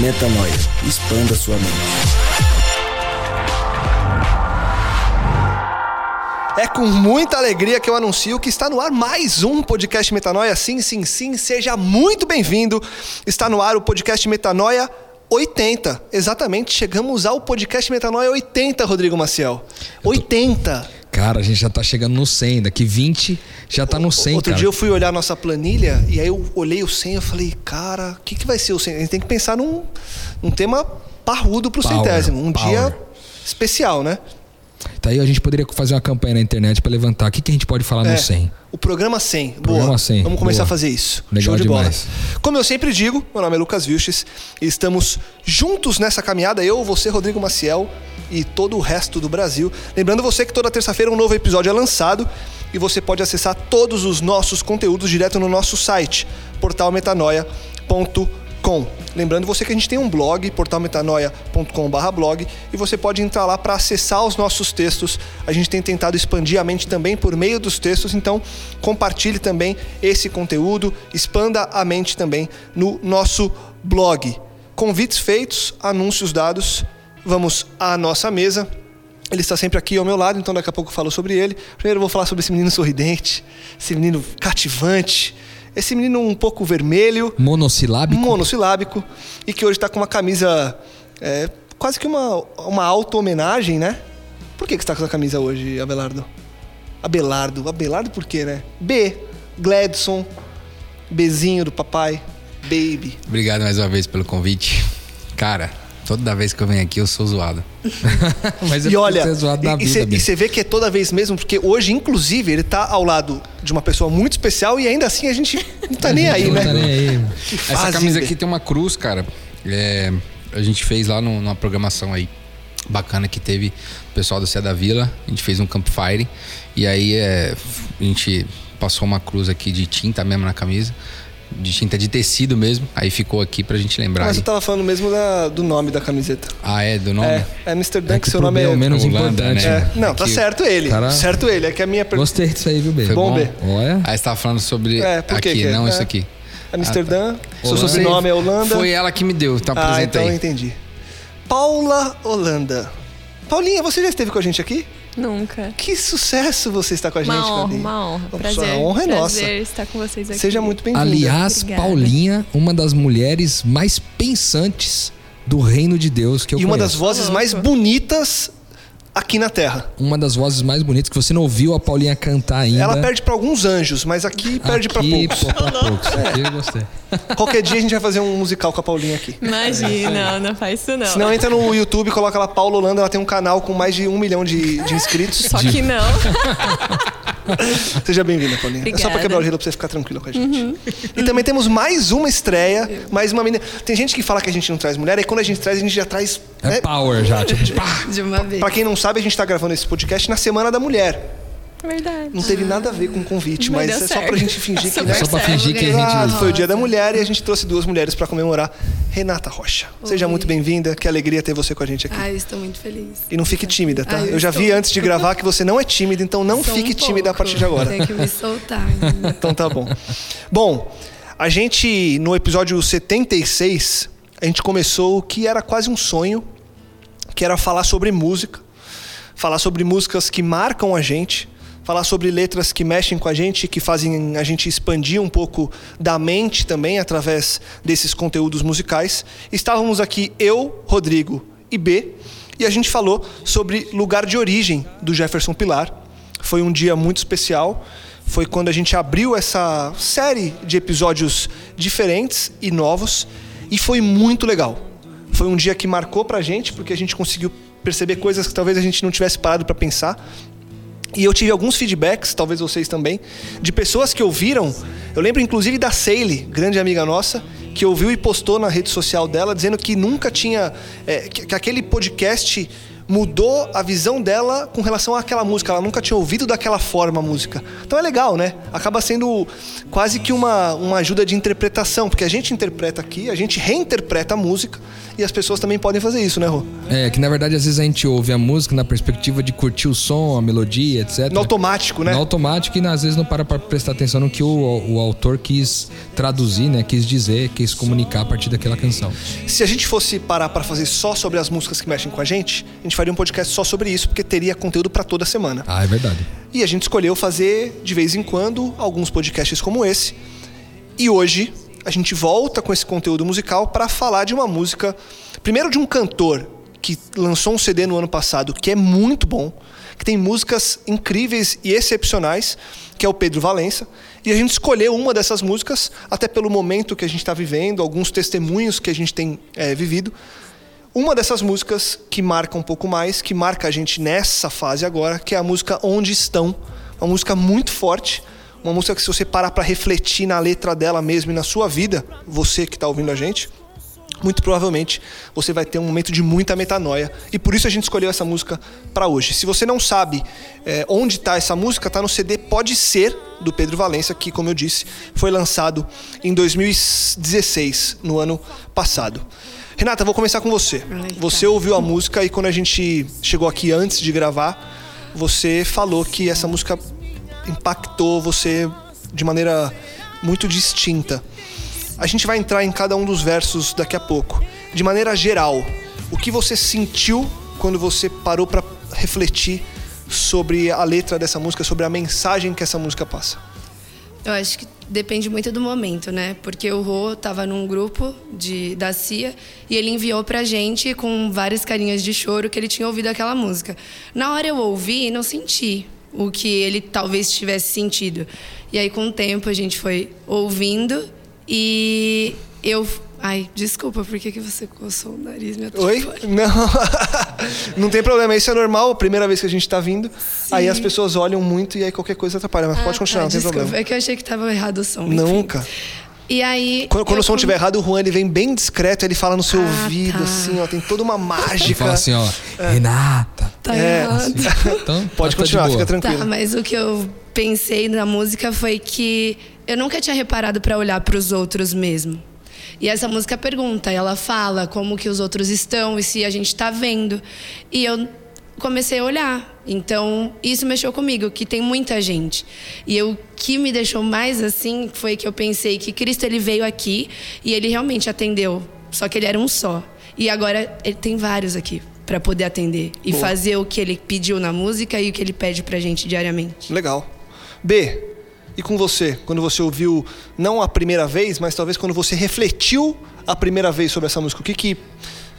Metanoia. Expanda sua mente. É com muita alegria que eu anuncio que está no ar mais um podcast Metanoia. Sim, sim, sim, seja muito bem-vindo. Está no ar o podcast Metanoia 80. Exatamente, chegamos ao podcast Metanoia 80, Rodrigo Maciel. 80. Cara, a gente já tá chegando no 100, daqui 20 já tá no 100, Outro cara. dia eu fui olhar nossa planilha e aí eu olhei o 100 e falei, cara, o que, que vai ser o 100? A gente tem que pensar num, num tema parrudo pro Power, centésimo. Um power. dia especial, né? Tá aí a gente poderia fazer uma campanha na internet pra levantar. O que, que a gente pode falar É, no 100? O programa 100. Boa. Programa 100, Vamos começar boa. a fazer isso. Legal Show de demais. bola. Como eu sempre digo, meu nome é Lucas Vilches e estamos juntos nessa caminhada, eu, você, Rodrigo Maciel e todo o resto do Brasil. Lembrando você que toda terça-feira um novo episódio é lançado e você pode acessar todos os nossos conteúdos direto no nosso site, portalmetanoia.com. Lembrando você que a gente tem um blog, portalmetanoia.com/blog, e você pode entrar lá para acessar os nossos textos. A gente tem tentado expandir a mente também por meio dos textos, então compartilhe também esse conteúdo, expanda a mente também no nosso blog. Convites feitos, anúncios dados. Vamos à nossa mesa. Ele está sempre aqui ao meu lado, então daqui a pouco eu falo sobre ele. Primeiro eu vou falar sobre esse menino sorridente, esse menino cativante, esse menino um pouco vermelho, Monossilábico? monossilábico e que hoje está com uma camisa é, quase que uma, uma auto-homenagem, né? Por que, que você está com essa camisa hoje, Abelardo? Abelardo. Abelardo por quê, né? B. Gladson. Bezinho do papai. Baby. Obrigado mais uma vez pelo convite. Cara, toda vez que eu venho aqui eu sou zoado. Mas é e olha, é e- você vê que é toda vez mesmo, porque hoje, inclusive, ele tá ao lado de uma pessoa muito especial e ainda assim a gente não tá nem aí, Não né? tá nem aí. Essa camisa aqui tem uma cruz, cara. É, a gente fez lá no- numa programação aí bacana que teve o pessoal do Cé da Vila. A gente fez um campfire. E aí é, a gente passou uma cruz aqui de tinta mesmo na camisa. De tinta de tecido mesmo. Aí ficou aqui pra gente lembrar. Mas aí. eu tava falando mesmo da- do nome da camiseta. Ah, é? Do nome? É, é Mr. Dan, É que que seu nome B é é. o menos Holanda, importante. né? É, não, tá Aqui. certo ele. Cara- Certo ele. É que a minha pergunta. Gostei disso aí, viu, Bê? Foi Bom, bom? Bê. Olha. Aí você tava falando sobre É, por que aqui, que é? não É. isso aqui. É Mr. Dan, seu sobrenome é Holanda. Foi ela que me deu, tá ah, apresenta então eu aí. entendi. Paula Holanda. Paulinha, você já esteve com a gente aqui? Nunca. Que sucesso você está com a gente, Uma honra, Paulinha. uma honra. Nossa, Prazer. A honra é nossa. Prazer estar com vocês aqui. Seja muito bem-vinda. Aliás, Obrigada. Paulinha, uma das mulheres mais pensantes do reino de Deus que eu E uma das conheço. vozes mais bonitas aqui na Terra. Uma das vozes mais bonitas que você não ouviu a Paulinha cantar ainda. Ela perde para alguns anjos, mas aqui perde para poucos. pô, pra poucos. Aqui eu gostei. Qualquer dia a gente vai fazer um musical com a Paulinha aqui. Imagina, não faz isso não. Se não, entra no YouTube, coloca lá Paula Holanda, ela tem um canal com mais de um milhão de, de inscritos. Só que não. Seja bem-vinda, Paulinha. É só pra Obrigada. Uhum. quebrar o gelo pra você ficar tranquila com a gente. E também temos mais uma estreia, mais uma menina. Tem gente que fala que a gente não traz mulher, e quando a gente traz, a gente já traz. É né? power já, tipo, pá. De uma vez. Pra quem não sabe, a gente tá gravando esse podcast na Semana da Mulher. Verdade. Não teve nada a ver com o convite, Mas mas é só certo. pra gente fingir que, né? Só pra fingir que a gente. foi o dia da mulher e a gente trouxe duas mulheres pra comemorar. Renata Rocha, seja Oi. muito bem-vinda. Que alegria ter você com a gente aqui. Ai, estou muito feliz. E não fique tímida, tá? Ai, eu já estou. vi antes de gravar que você não é tímida, então não Sou um fique tímida a partir de agora. Tem que me soltar ainda. Então tá bom. Bom, a gente, no episódio 76, a gente começou o que era quase um sonho, que era falar sobre música, falar sobre músicas que marcam a gente, falar sobre letras que mexem com a gente, que fazem a gente expandir um pouco da mente também através desses conteúdos musicais. Estávamos aqui eu, Rodrigo e B, E a gente falou sobre lugar de origem do Jefferson Pilar. Foi um dia muito especial. Foi quando a gente abriu essa série de episódios diferentes e novos. E foi muito legal. Foi um dia que marcou pra gente, porque a gente conseguiu perceber coisas que talvez a gente não tivesse parado para pensar. E eu tive alguns feedbacks, talvez vocês também, de pessoas que ouviram. Eu lembro inclusive da Seile, grande amiga nossa, que ouviu e postou na rede social dela dizendo que nunca tinha. é, que, que aquele podcast mudou a visão dela com relação àquela música. Ela nunca tinha ouvido daquela forma a música. Então é legal, né? Acaba sendo quase que uma, uma ajuda de interpretação, porque a gente interpreta aqui, a gente reinterpreta a música e as pessoas também podem fazer isso, né, Rô? É, que na verdade às vezes a gente ouve a música na perspectiva de curtir o som, a melodia, etc. No automático, né? No automático e às vezes não para pra prestar atenção no que o, o autor quis traduzir, né? Quis dizer, quis comunicar a partir daquela canção. Se a gente fosse parar para fazer só sobre as músicas que mexem com a gente, a gente faria um podcast só sobre isso, porque teria conteúdo para toda semana. Ah, é verdade. E a gente escolheu fazer de vez em quando alguns podcasts como esse. E hoje a gente volta com esse conteúdo musical para falar de uma música, primeiro de um cantor que lançou um CD no ano passado que é muito bom, que tem músicas incríveis e excepcionais, que é o Pedro Valença. E a gente escolheu uma dessas músicas, até pelo momento que a gente está vivendo, alguns testemunhos que a gente tem é, vivido. Uma dessas músicas que marca um pouco mais, que marca a gente nessa fase agora, que é a música Onde Estão. Uma música muito forte, uma música que se você parar para refletir na letra dela mesmo e na sua vida, você que está ouvindo a gente, muito provavelmente você vai ter um momento de muita metanoia. E por isso a gente escolheu essa música para hoje. Se você não sabe é, onde está essa música, está no CD Pode Ser, do Pedro Valença, que, como eu disse, foi lançado em 2016, no ano passado. Renata, vou começar com você. Você ouviu a música e quando a gente chegou aqui antes de gravar, você falou que essa música impactou você de maneira muito distinta. A gente vai entrar em cada um dos versos daqui a pouco. De maneira geral, o que você sentiu quando você parou para refletir sobre a letra dessa música, sobre a mensagem que essa música passa? Eu acho que depende muito do momento, né? Porque o Rô tava num grupo de, da CIA e ele enviou pra gente com várias carinhas de choro que ele tinha ouvido aquela música. Na hora eu ouvi e não senti o que ele talvez tivesse sentido. E aí, com o tempo, a gente foi ouvindo e eu. Ai, desculpa, por que, que você coçou o nariz? Me Oi? atrapalha? Não. Não tem problema, isso é normal, a primeira vez que a gente tá vindo. Aí as pessoas olham muito e aí qualquer coisa atrapalha. Mas pode Ah, continuar, tá, não tem desculpa. problema. É que eu achei que tava errado o som. enfim. Nunca. E aí. Quando, quando eu o som com- estiver errado, o Juan ele vem bem discreto, ele fala no seu Ah, ouvido, tá. assim, ó, tem toda uma Ele mágica. fala assim, ó, Renata. Tá É. errado. Então, Pode tá continuar, fica tranquilo. Tá, mas o que eu pensei na música foi que eu nunca tinha reparado pra olhar pros outros mesmo. E essa música pergunta, ela fala como que os outros estão e se a gente tá vendo. E eu comecei a olhar. Então, isso mexeu comigo, que tem muita gente. E o que me deixou mais assim foi que eu pensei que Cristo ele veio aqui e ele realmente atendeu. Só que ele era um só. E agora ele tem vários aqui para poder atender e Boa. fazer o que ele pediu na música e o que ele pede pra gente diariamente. Legal. B, e com você? Quando você ouviu, não a primeira vez, mas talvez quando você refletiu a primeira vez sobre essa música, o que, que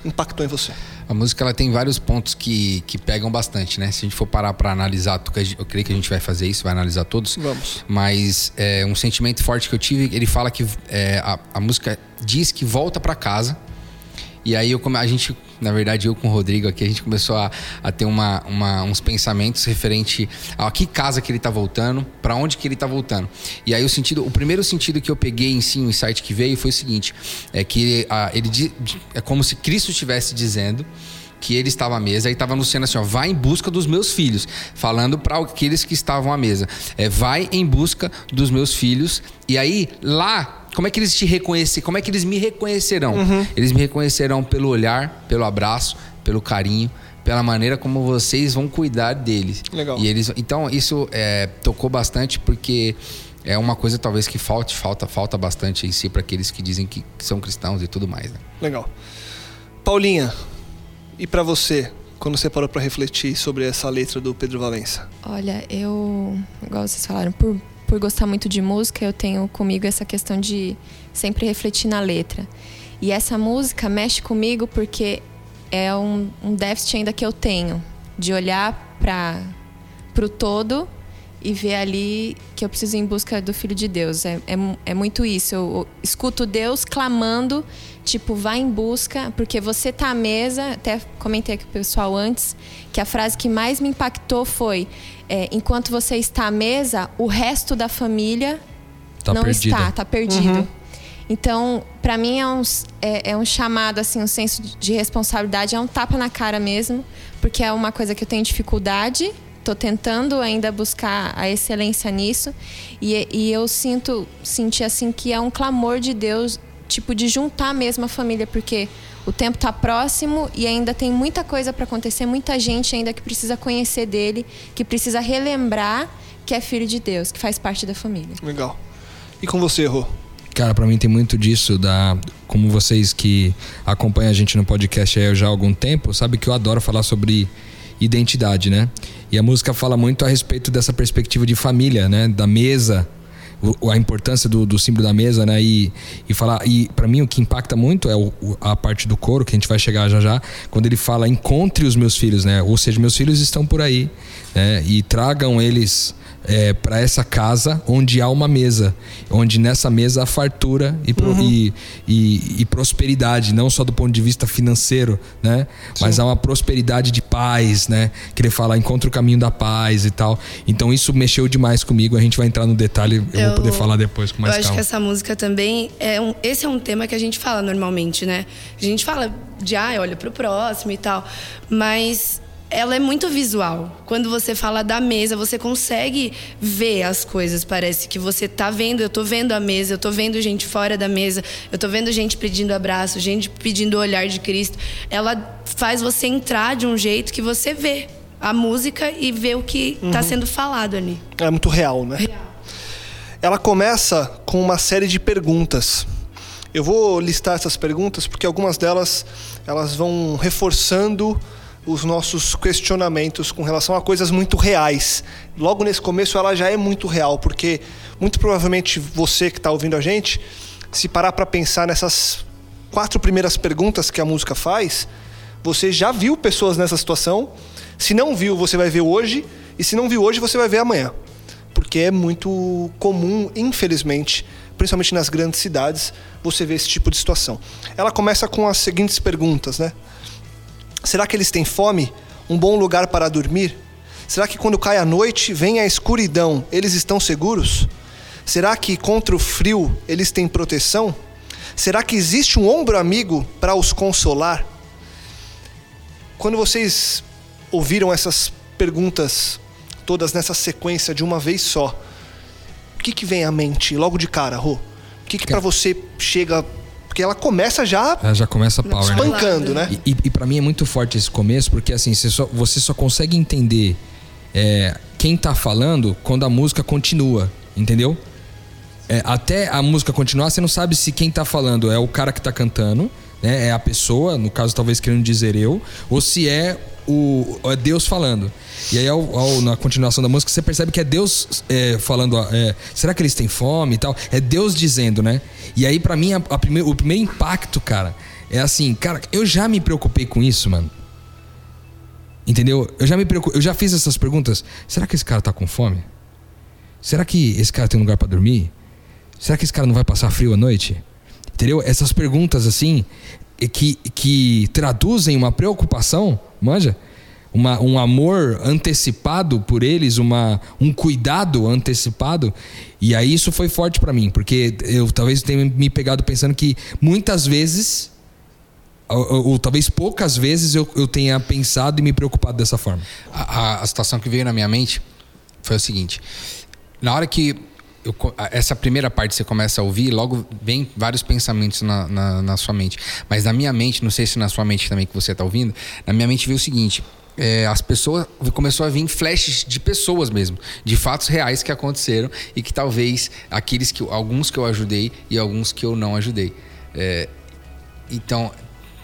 impactou em você? A música ela tem vários pontos que, que pegam bastante, né? Se a gente for parar pra analisar, eu creio que a gente vai fazer isso, vai analisar todos. Vamos. Mas é, um sentimento forte que eu tive, ele fala que é, a, a música diz que volta pra casa. E aí eu, a gente, na verdade, eu com o Rodrigo aqui, a gente começou a, a ter uma, uma- uns pensamentos referente a que casa que ele tá voltando, pra onde que ele tá voltando. E aí o sentido, o primeiro sentido que eu peguei em si, o insight que veio foi o seguinte, é que ah, ele é como se Cristo estivesse dizendo que ele estava à mesa e estava anunciando assim, ó, vai em busca dos meus filhos, falando para aqueles que estavam à mesa, é, vai em busca dos meus filhos. E aí lá, como é que eles te reconhecerão? Como é que eles me reconhecerão? Eles me reconhecerão pelo olhar, pelo abraço, pelo carinho, pela maneira como vocês vão cuidar deles. Legal. E eles, então isso é, tocou bastante porque é uma coisa talvez que falte, falta, falta bastante em si para aqueles que dizem que são cristãos e tudo mais. Né? Legal. Paulinha, e pra você, quando você parou pra refletir sobre essa letra do Pedro Valença? Olha, eu, igual vocês falaram, por, por gostar muito de música, eu tenho comigo essa questão de sempre refletir na letra. E essa música mexe comigo porque é um, um déficit ainda que eu tenho de olhar para o todo e ver ali que eu preciso ir em busca do Filho de Deus. É, é, é muito isso. Eu, eu escuto Deus clamando, tipo, vá em busca, porque você tá à mesa. Até comentei aqui com o pessoal antes que a frase que mais me impactou foi: é, enquanto você está à mesa, o resto da família Tá não perdida. está, tá perdido. Então, para mim é um, é, é um chamado, assim, um senso de responsabilidade, é um tapa na cara mesmo, porque é uma coisa que eu tenho dificuldade, tô tentando ainda buscar a excelência nisso, e, e eu sinto, senti assim que é um clamor de Deus, tipo, de juntar mesmo a família, porque o tempo tá próximo e ainda tem muita coisa para acontecer, muita gente ainda que precisa conhecer dele, que precisa relembrar que é filho de Deus, que faz parte da família. Legal. E com você, Rô? Cara, pra mim tem muito disso da como vocês que acompanham a gente no podcast aí já há algum tempo, sabe que eu adoro falar sobre identidade, né? E a música fala muito a respeito dessa perspectiva de família, né? Da mesa, a importância do, do símbolo da mesa, né? E, e falar e para mim o que impacta muito é o- a parte do coro que a gente vai chegar já já, quando ele fala encontre os meus filhos, né? Ou seja, meus filhos estão por aí, né? E tragam eles é, para essa casa onde há uma mesa, onde nessa mesa há fartura e, pro- e, e- e prosperidade, não só do ponto de vista financeiro, né? Mas há uma prosperidade de paz, né? Que ele fala, encontra o caminho da paz e tal. Então isso mexeu demais comigo. A gente vai entrar no detalhe, eu, vou poder falar depois com mais eu acho calma. que essa música também é um, esse é um tema que a gente fala normalmente, né? A gente fala de ah, olha pro próximo e tal, mas ela é muito visual. Quando você fala da mesa, você consegue ver as coisas. Parece que você tá vendo, eu tô vendo a mesa, eu tô vendo gente fora da mesa, eu tô vendo gente pedindo abraço, gente pedindo o olhar de Cristo. Ela faz você entrar de um jeito que você vê a música e vê o que tá sendo falado ali. É muito real, né? Ela começa com uma série de perguntas. Eu vou listar essas perguntas porque algumas delas elas vão reforçando os nossos questionamentos com relação a coisas muito reais. Logo nesse começo ela já é muito real, porque muito provavelmente você que está ouvindo a gente, se parar para pensar nessas quatro primeiras perguntas que a música faz, você já viu pessoas nessa situação. Se não viu, você vai ver hoje, e se não viu hoje, você vai ver amanhã porque é muito comum, infelizmente, principalmente nas grandes cidades, você ver esse tipo de situação. Ela começa com as seguintes perguntas, né? Será que eles têm fome? Um bom lugar para dormir? Será que quando cai a noite, vem a escuridão, eles estão seguros? Será que contra o frio eles têm proteção? Será que existe um ombro amigo para os consolar? Quando vocês ouviram essas perguntas todas nessa sequência de uma vez só, o que, que vem à mente logo de cara, Rô? O que, que para você chega. Porque ela começa já Ela já começa power, né? espancando, né? E, e, e para mim é muito forte esse começo, porque assim, você só, você só consegue entender é, quem tá falando quando a música continua, entendeu? É, até a música continuar, você não sabe se quem tá falando é o cara que tá cantando, né? É a pessoa, no caso talvez querendo dizer eu, ou se é o é Deus falando. E aí ao- ao- na continuação da música você percebe que é Deus é, falando, é, será que eles têm fome e tal? É Deus dizendo, né? E aí pra mim a, a o primeiro impacto, cara, é assim, cara, eu já me preocupei com isso, mano. Entendeu? Eu já me preocupo, eu já fiz essas perguntas. Será que esse cara tá com fome? Será que esse cara tem um lugar pra dormir? Será que esse cara não vai passar frio à noite? Entendeu? Essas perguntas assim que, que traduzem uma preocupação, manja? Uma, um amor antecipado por eles, uma, um cuidado antecipado. E aí isso foi forte pra mim, porque eu talvez tenha me pegado pensando que muitas vezes ou, ou- ou talvez poucas vezes eu, eu tenha pensado e me preocupado dessa forma. A, a- a situação que veio na minha mente foi o seguinte: na hora que eu essa primeira parte você começa a ouvir, logo vem vários pensamentos na, na, na sua mente. Mas na minha mente, não sei se na sua mente também que você está ouvindo, na minha mente veio o seguinte. é, as pessoas começou a vir flashes de pessoas mesmo, de fatos reais que aconteceram e que talvez aqueles que alguns que eu ajudei e alguns que eu não ajudei. É, então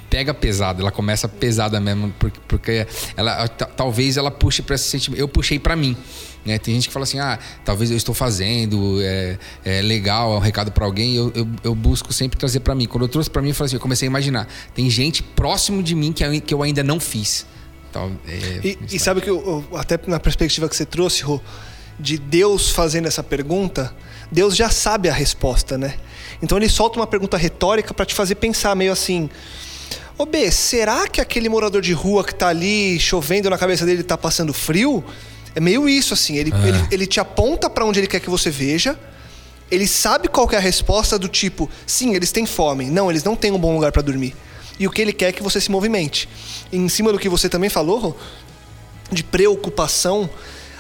pega pesado, ela começa pesada mesmo, porque, porque ela talvez ela puxe para esse sentimento. Eu puxei para mim. Né? Tem gente que fala assim, ah, talvez eu estou fazendo, é, é legal, é um recado para alguém. Eu, eu, eu, busco sempre trazer para mim. Quando eu trouxe para mim, eu falei assim, eu comecei a imaginar. Tem gente próximo de mim que eu, que eu ainda não fiz. Então, é, e, e sabe que eu, até na perspectiva que você trouxe, Rô, de Deus fazendo essa pergunta, Deus já sabe a resposta, né? Então ele solta uma pergunta retórica para te fazer pensar meio assim: Ô B, será que aquele morador de rua que tá ali chovendo na cabeça dele tá passando frio? É meio isso, assim. Ele, é. ele, ele te aponta para onde ele quer que você veja. Ele sabe qual é a resposta do tipo: sim, eles têm fome. Não, eles não têm um bom lugar para dormir. E o que ele quer é que você se movimente. E em cima do que você também falou, de preocupação,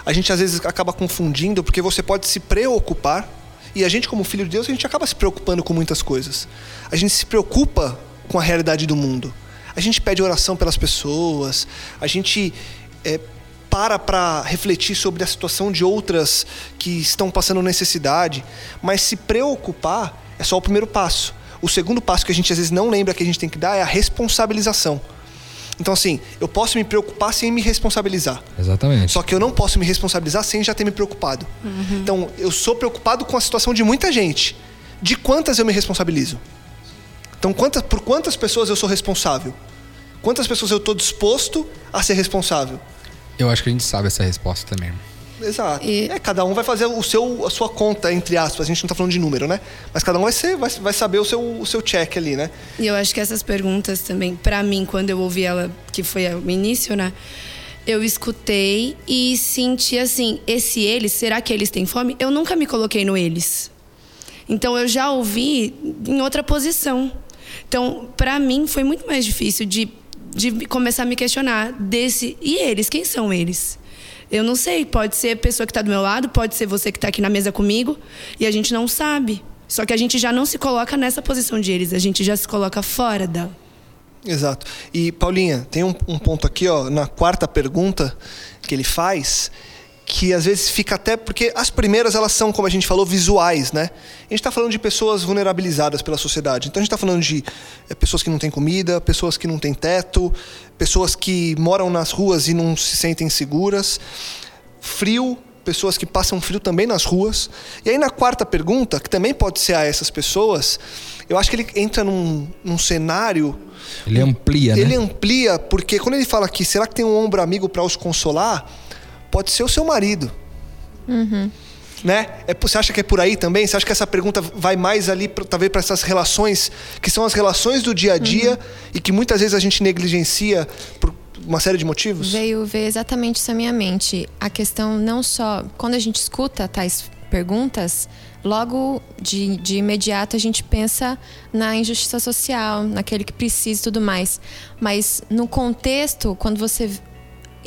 a gente às vezes acaba confundindo, porque você pode se preocupar e a gente, como filho de Deus, a gente acaba se preocupando com muitas coisas. A gente se preocupa com a realidade do mundo. A gente pede oração pelas pessoas. A gente é, para para refletir sobre a situação de outras que estão passando necessidade. Mas se preocupar é só o primeiro passo. O segundo passo que a gente às vezes não lembra que a gente tem que dar é a responsabilização. Então, assim, eu posso me preocupar sem me responsabilizar. Exatamente. Só que eu não posso me responsabilizar sem já ter me preocupado. Uhum. Então, eu sou preocupado com a situação de muita gente. De quantas eu me responsabilizo? Então, quantas, por quantas pessoas eu sou responsável? Quantas pessoas eu estou disposto a ser responsável? Eu acho que a gente sabe essa resposta também. Exato. E... É, cada um vai fazer o seu, a sua conta, entre aspas. A gente não está falando de número, né? Mas cada um vai, ser, vai, vai saber o seu, o seu check ali, né? E eu acho que essas perguntas também, para mim, quando eu ouvi ela, que foi o início, né? Eu escutei e senti assim: esse eles, será que eles têm fome? Eu nunca me coloquei no eles. Então eu já ouvi em outra posição. Então, para mim, foi muito mais difícil de, de começar a me questionar desse. E eles? Quem são eles? Eu não sei, pode ser a pessoa que está do meu lado, pode ser você que está aqui na mesa comigo, e a gente não sabe. Só que a gente já não se coloca nessa posição de eles, a gente já se coloca fora dela. Exato. E Paulinha, tem um, um ponto aqui, ó, na quarta pergunta que ele faz, que às vezes fica até porque as primeiras elas são, como a gente falou, visuais, né? A gente está falando de pessoas vulnerabilizadas pela sociedade. Então a gente está falando de é, pessoas que não têm comida, pessoas que não têm teto, pessoas que moram nas ruas e não se sentem seguras, frio, pessoas que passam frio também nas ruas. E aí na quarta pergunta, que também pode ser a essas pessoas, eu acho que ele entra num, num cenário. Ele amplia, ele né? Ele amplia, porque quando ele fala aqui, será que tem um ombro amigo para os consolar? Pode ser o seu marido. Uhum. Né? É, você acha que é por aí também? Você acha que essa pergunta vai mais ali, pra, talvez, para essas relações, que são as relações do dia a dia uhum. e que muitas vezes a gente negligencia por uma série de motivos? Veio ver exatamente isso na minha mente. A questão não só. Quando a gente escuta tais perguntas, logo de, de imediato a gente pensa na injustiça social, naquele que precisa e tudo mais. Mas no contexto, quando você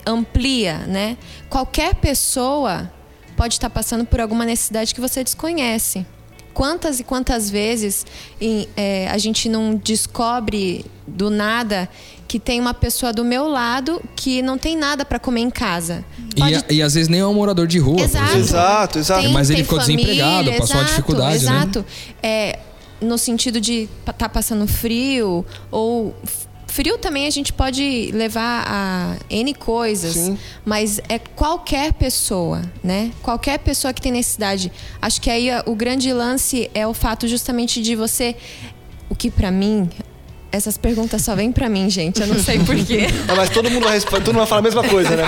amplia, né? Qualquer pessoa pode estar passando por alguma necessidade que você desconhece. Quantas e quantas vezes em, é, a gente não descobre do nada que tem uma pessoa do meu lado que não tem nada para comer em casa. Pode... E, e, às vezes nem é um morador de rua. Exato, exato. exato. Tem, Mas ele ficou família, desempregado, passou exato, uma dificuldade, exato. né? É, no sentido de estar tá passando frio ou Frio também a gente pode levar a N coisas, Sim. mas é qualquer pessoa, né? Qualquer pessoa que tem necessidade. Acho que aí o grande lance é o fato justamente de você. O que para mim essas perguntas só vêm pra mim, gente. Eu não sei porquê. ah, mas todo mundo, vai, todo mundo vai falar a mesma coisa, né?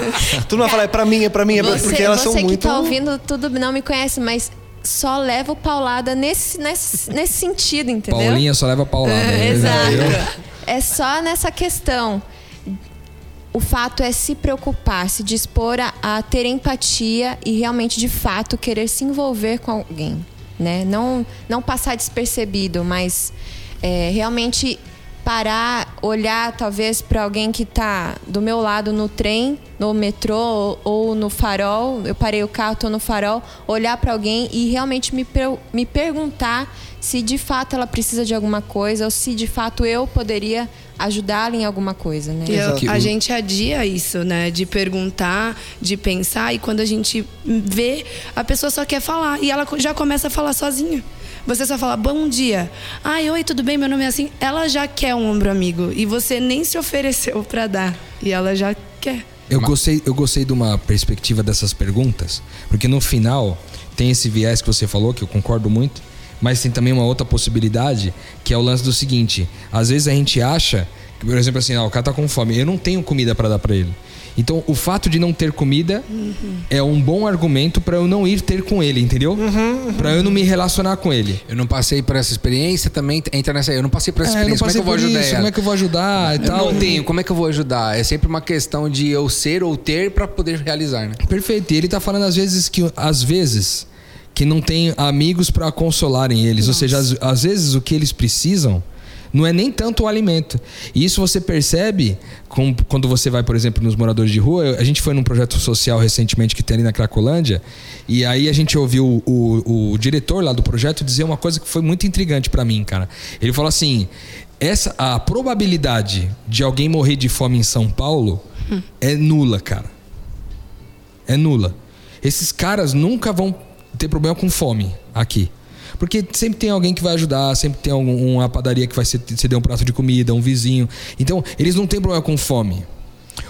Todo mundo vai falar, é pra mim, é pra mim, é pra... Você, porque elas são muito... Você que tá ouvindo tudo não me conhece, mas só leva paulada nesse, nesse, nesse sentido, entendeu? Paulinha só leva paulada. É, exato. É só nessa questão. O fato é se preocupar, se dispor a, a ter empatia e realmente, de fato, querer se envolver com alguém. Né? Não, não passar despercebido, mas é, realmente parar, olhar talvez para alguém que está do meu lado no trem, no metrô ou no farol. Eu parei o carro, estou no farol, olhar para alguém e realmente me, me perguntar se de fato ela precisa de alguma coisa ou se de fato eu poderia ajudá-la em alguma coisa, né? Eu- a gente adia isso, né? De perguntar, de pensar, e quando a gente vê, a pessoa só quer falar. E ela já começa a falar sozinha. Você só fala, bom dia. Ai, oi, tudo bem? Meu nome é assim. Ela já quer um ombro amigo. E você nem se ofereceu pra dar. E ela já quer. Eu gostei, eu gostei de uma perspectiva dessas perguntas, porque no final tem esse viés que você falou, que eu concordo muito, mas tem também uma outra possibilidade, que é o lance do seguinte: às vezes a gente acha, que, por exemplo, assim, ah, o cara tá com fome, eu não tenho comida para dar para ele. Então, o fato de não ter comida é um bom argumento para eu não ir ter com ele, entendeu? Pra eu não me relacionar com ele. Eu não passei por essa experiência, também entra nessa aí. Eu não passei por essa É, experiência. como é que eu vou ajudar isso, ela? como é que eu vou ajudar e Eu tal. não tenho, como é que eu vou ajudar? É sempre uma questão de eu ser ou ter pra poder realizar, né? Perfeito. E ele tá falando às vezes que às vezes que não tem amigos para consolarem eles, ou seja, às, às vezes o que eles precisam não é nem tanto o alimento. E isso você percebe com- quando você vai, por exemplo, nos moradores de rua. A gente foi num projeto social recentemente que tem ali na Cracolândia, e aí a gente ouviu o, o- o diretor lá do projeto dizer uma coisa que foi muito intrigante para mim, cara. Ele falou assim: essa a probabilidade de alguém morrer de fome em São Paulo é nula, cara é nula. Esses caras nunca vão ter problema com fome aqui. Porque sempre tem alguém que vai ajudar, sempre tem algum- uma padaria que vai ced- ceder um prato de comida, um vizinho. Então, eles não têm problema com fome.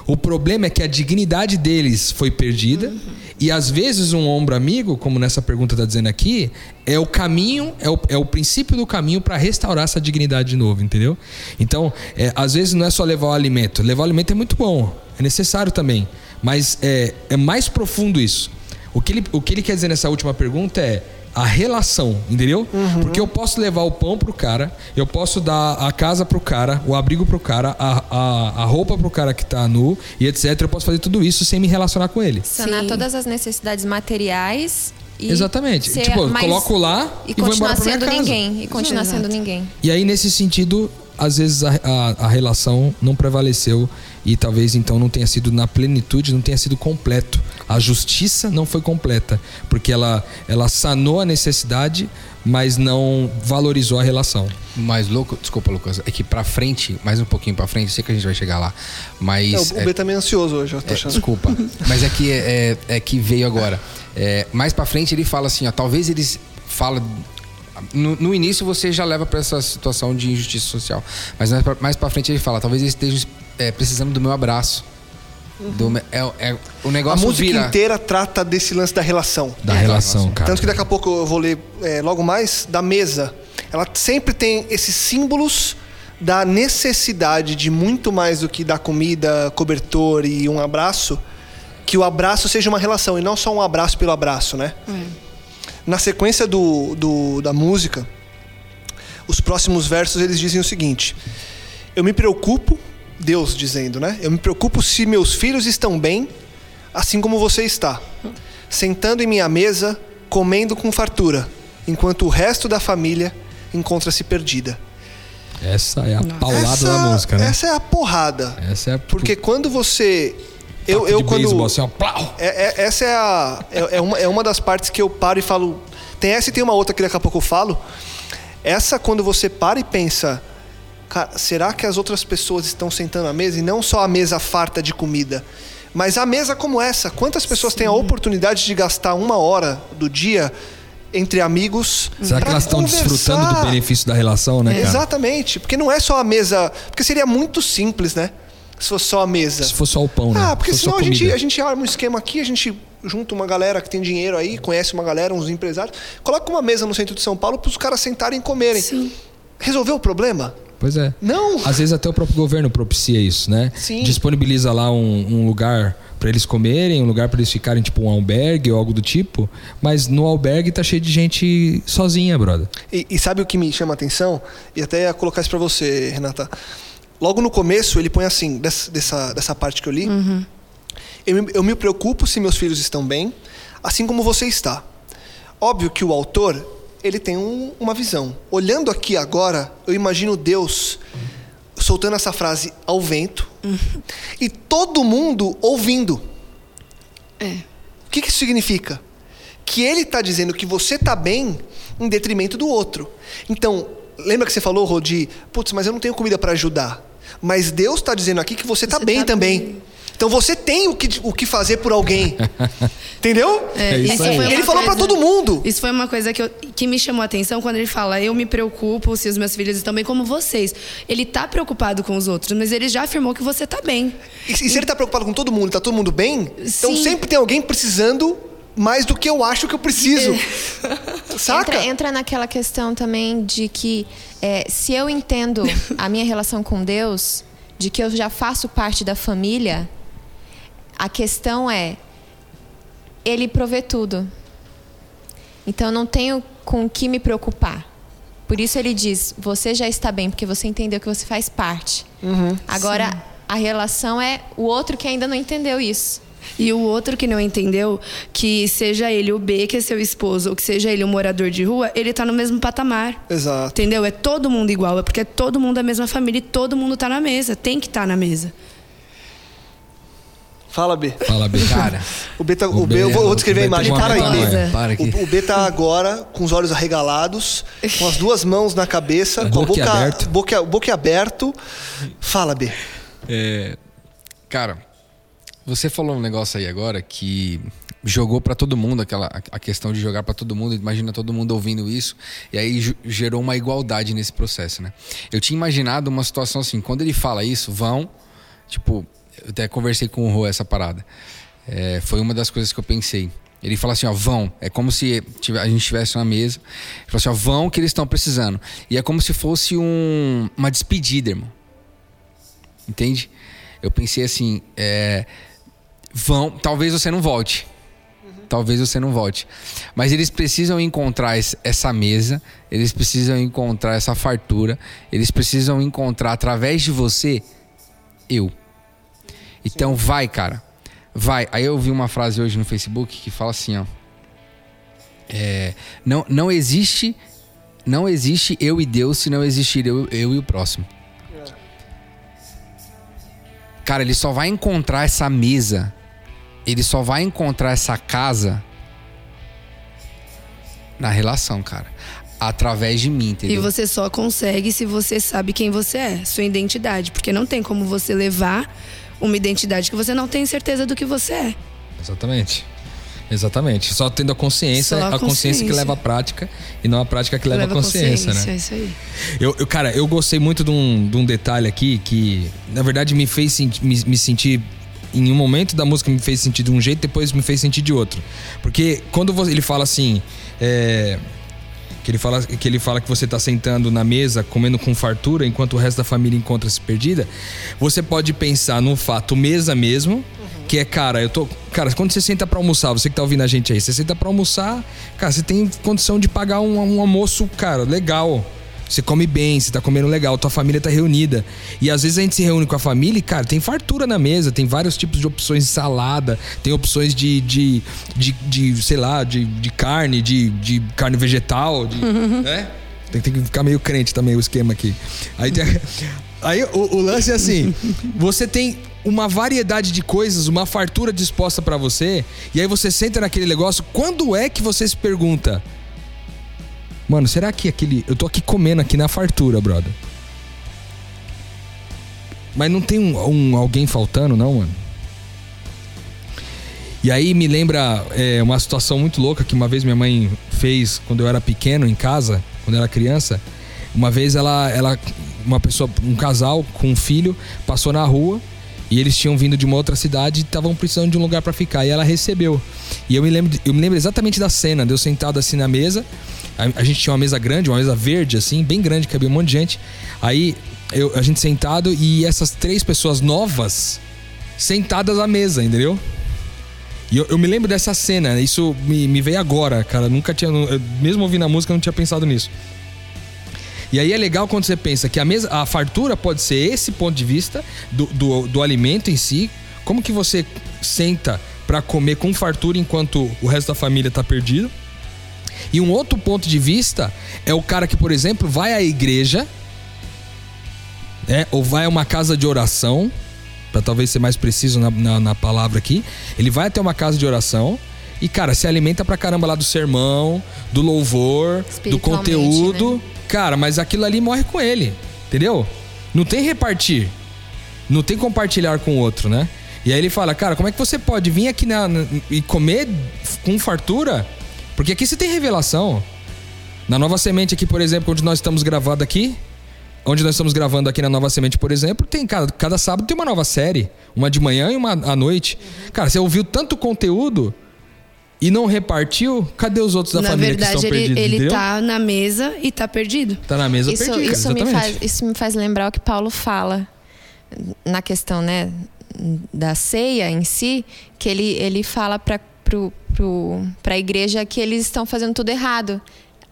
O problema é que a dignidade deles foi perdida e às vezes um ombro amigo, como nessa pergunta está dizendo aqui, é o caminho, é o, é o princípio do caminho para restaurar essa dignidade de novo, entendeu? Então, é, às vezes não é só levar o alimento. Levar o alimento é muito bom, é necessário também, mas é, é mais profundo isso. O que, ele, o que ele quer dizer nessa última pergunta é a relação, entendeu? Porque eu posso levar o pão pro cara, eu posso dar a casa pro cara, o abrigo pro cara, a, a, a roupa pro cara que tá nu e etc. Eu posso fazer tudo isso sem me relacionar com ele. Sanar Sim. todas as necessidades materiais e Exatamente. ser Tipo, coloco lá e e vou embora pra minha sendo casa. ninguém e continuar Exato. sendo ninguém. E aí, nesse sentido, às vezes a, a, a relação não prevaleceu e talvez então não tenha sido na plenitude, não tenha sido completo. A justiça não foi completa, porque ela, ela sanou a necessidade, mas não valorizou a relação. O mais louco, desculpa, Lucas, é que pra frente, mais um pouquinho pra frente, sei que a gente vai chegar lá, mas. É, o é- B tá meio ansioso hoje, eu tô É, achando. desculpa. Mas é que, é, é que veio agora. É, mais pra frente ele fala assim, ó, talvez eles fala no, no início você já leva pra essa situação de injustiça social. Mas mais pra frente ele fala, talvez eles estejam é, precisando do meu abraço. Do é, é- o A negócio música vira. inteira trata desse lance da relação. Da É, relação, da cara. Tanto que daqui a pouco eu vou ler é, logo mais da mesa. Ela sempre tem esses símbolos da necessidade de muito mais do que dar comida, cobertor e um abraço, que o abraço seja uma relação e não só um abraço pelo abraço, né? Na sequência do, do- da música, os próximos versos eles dizem o seguinte: Eu me preocupo, Deus dizendo, né? Eu me preocupo se meus filhos estão bem, assim como você está, sentando em minha mesa, comendo com fartura, enquanto o resto da família encontra-se perdida. Essa é a paulada essa, da música, né? Essa é a porrada. Essa é a Porque quando você. Eu, eu de quando. beisebol, assim, ó, plau! É- é- essa é, a, é, é uma, é uma das partes que eu paro e falo. Tem essa e tem uma outra que daqui a pouco eu falo. Essa, quando você para e pensa, cara, será que as outras pessoas estão sentando à mesa? E não só a mesa farta de comida, mas a mesa como essa. Quantas pessoas têm a oportunidade de gastar uma hora do dia entre amigos? Será que elas estão desfrutando do benefício da relação, né, cara? Exatamente, porque não é só a mesa. Porque seria muito simples, né? Se fosse só a mesa. Se for só o pão, né? Ah, porque Se senão a gente, a gente arma um esquema aqui, a gente junta uma galera que tem dinheiro aí, conhece uma galera, uns empresários, coloca uma mesa no centro de São Paulo para os caras sentarem e comerem. Sim. Resolveu o problema? Pois é. Não. Às vezes até o próprio governo propicia isso, né? Sim. Disponibiliza lá um, um lugar para eles comerem, um lugar para eles ficarem, tipo um albergue ou algo do tipo. Mas no albergue tá cheio de gente sozinha, brother. E, e sabe o que me chama a atenção? E até ia colocar isso para você, Renata. Logo no começo, ele põe assim, dessa, dessa, dessa parte que eu li. Eu, me- eu me preocupo se meus filhos estão bem, assim como você está. Óbvio que o autor, ele tem um- uma visão. Olhando aqui agora, eu imagino Deus soltando essa frase ao vento e todo mundo ouvindo. É. O que, que isso significa? Que ele está dizendo que você está bem em detrimento do outro. Então, lembra que você falou, Rodi, putz, mas eu não tenho comida para ajudar. Mas Deus está dizendo aqui que você está bem tá também. bem. Então você tem o que, o que fazer por alguém. Entendeu? É isso isso aí. Ele falou pra coisa- todo mundo. Isso foi uma coisa que, eu- que me chamou a atenção quando ele fala: Eu me preocupo se os meus filhos estão bem, como vocês. Ele tá preocupado com os outros, mas ele já afirmou que você tá bem. E, e se ele tá preocupado com todo mundo, tá todo mundo bem, então Sim. sempre tem alguém precisando mais do que eu acho que eu preciso. Saca? Entra, entra naquela questão também de que é, se eu entendo a minha relação com Deus, de que eu já faço parte da família, a questão é Ele provê tudo. Então eu não tenho com o que me preocupar. Por isso ele diz: você já está bem, porque você entendeu que você faz parte. Agora a relação é o outro que ainda não entendeu isso. E o outro que não entendeu que seja ele o B, que é seu esposo, ou que seja ele um morador de rua, ele tá no mesmo patamar. Exato. Entendeu? É todo mundo igual, é porque é todo mundo da mesma família e todo mundo tá na mesa. Tem que estar tá na mesa. Fala, B. Fala, B. Cara, O B, tá, O o B, B eu vou, vou descrever a o B imagem. Para metanoia. B. Para aqui. O, o B tá agora com os olhos arregalados, com as duas mãos na cabeça, com a Boca boca, aberto. boca, boca aberto. Fala, B. É, cara, você falou um negócio aí agora que jogou pra todo mundo aquela a questão de jogar pra todo mundo. Imagina todo mundo ouvindo isso e aí gerou uma igualdade nesse processo, né? Eu tinha imaginado uma situação assim, quando ele fala isso, vão, tipo, eu até conversei com o Rô essa parada. É, foi uma das coisas que eu pensei. Ele fala assim, ó, vão. É como se a gente estivesse na mesa. Ele fala assim, ó, vão que eles estão precisando. E é como se fosse um, uma despedida, irmão. Entende? Eu pensei assim, é, vão, talvez você não volte. Talvez você não volte. Mas eles precisam encontrar es- essa mesa, eles precisam encontrar essa fartura, eles precisam encontrar através de você eu. Então vai, cara. Vai. Aí eu vi uma frase hoje no Facebook que fala assim, ó. É, não, não existe não existe eu e Deus se não existir eu, eu e o próximo. Cara, ele só vai encontrar essa mesa, ele só vai encontrar essa casa na relação, cara. Através de mim, E entendeu? você só consegue se você sabe quem você é, sua identidade. Porque não tem como você levar uma identidade que você não tem certeza do que você é. Exatamente. Exatamente. Só tendo a consciência, Só a a consciência que consciência. leva a prática e não a prática que leva, a consciência, né? É isso aí. Eu, eu- cara, eu gostei muito de um, de um detalhe aqui que, na verdade, me fez me, me sentir. Em um momento da música me fez sentir de um jeito, depois me fez sentir de outro. Porque quando você- ele fala assim. é, que, ele fala, que ele fala que você tá sentando na mesa, comendo com fartura, enquanto o resto da família encontra-se perdida. Você pode pensar no fato mesa mesmo, que é, cara, eu tô. Cara, quando você senta pra almoçar, você que tá ouvindo a gente aí, você senta pra almoçar, cara, você tem condição de pagar um, um almoço, cara, legal. Você come bem, você tá comendo legal, tua família tá reunida. E às vezes a gente se reúne com a família e, cara, tem fartura na mesa, tem vários tipos de opções de salada, tem opções de, de, de, de, sei lá, de, de carne, de, de carne vegetal, de, né? Tem, tem que ficar meio crente também o esquema aqui. Aí, tem- aí o, o lance é assim: você tem uma variedade de coisas, uma fartura disposta pra você, e aí você senta naquele negócio. Quando é que você se pergunta? Mano, será que aquele. Eu tô aqui comendo aqui na fartura, brother. Mas não tem um, um- alguém faltando, não, mano? E aí me lembra é, uma situação muito louca que uma vez minha mãe fez quando eu era pequeno em casa, quando eu era criança. Uma vez ela, ela uma pessoa, um casal com um filho, passou na rua e eles tinham vindo de uma outra cidade e estavam precisando de um lugar pra ficar. E ela recebeu. E eu me lembro, eu me lembro exatamente da cena, de eu sentado assim na mesa. A, a gente tinha uma mesa grande, uma mesa verde, assim, bem grande, cabia um monte de gente. Aí eu- a gente sentado e essas três pessoas novas sentadas à mesa, entendeu? E eu, eu me lembro dessa cena, isso me, me veio agora, cara. Nunca tinha. Mesmo ouvindo a música, eu não tinha pensado nisso. E aí é legal quando você pensa que a, mesa, a fartura pode ser esse ponto de vista do, do, do alimento em si. Como que você senta pra comer com fartura enquanto o resto da família tá perdido. E um outro ponto de vista é o cara que, por exemplo, vai à igreja, né, ou vai a uma casa de oração, para talvez ser mais preciso na, na, na palavra aqui. Ele vai até uma casa de oração e, cara, se alimenta pra caramba lá do sermão, do louvor, do Espiritualmente, conteúdo. né? Cara, mas aquilo ali morre com ele, entendeu? Não tem repartir. Não tem compartilhar com o outro, né? E aí ele fala, cara, como é que você pode vir aqui na, na- e comer com fartura? Porque aqui você tem revelação. Na Nova Semente aqui, por exemplo, onde nós estamos gravando aqui, onde nós estamos gravando aqui na Nova Semente, por exemplo, tem cada, cada sábado tem uma nova série, uma de manhã e uma à noite. Cara, você ouviu tanto conteúdo e não repartiu, cadê os outros da Na família que verdade, estão ele, perdidos, ele entendeu? tá na mesa e tá perdido. Tá na mesa Isso, perdido, isso, me faz, isso me faz lembrar o que Paulo fala na questão né, da ceia em si, que ele, ele fala para a igreja que eles estão fazendo tudo errado.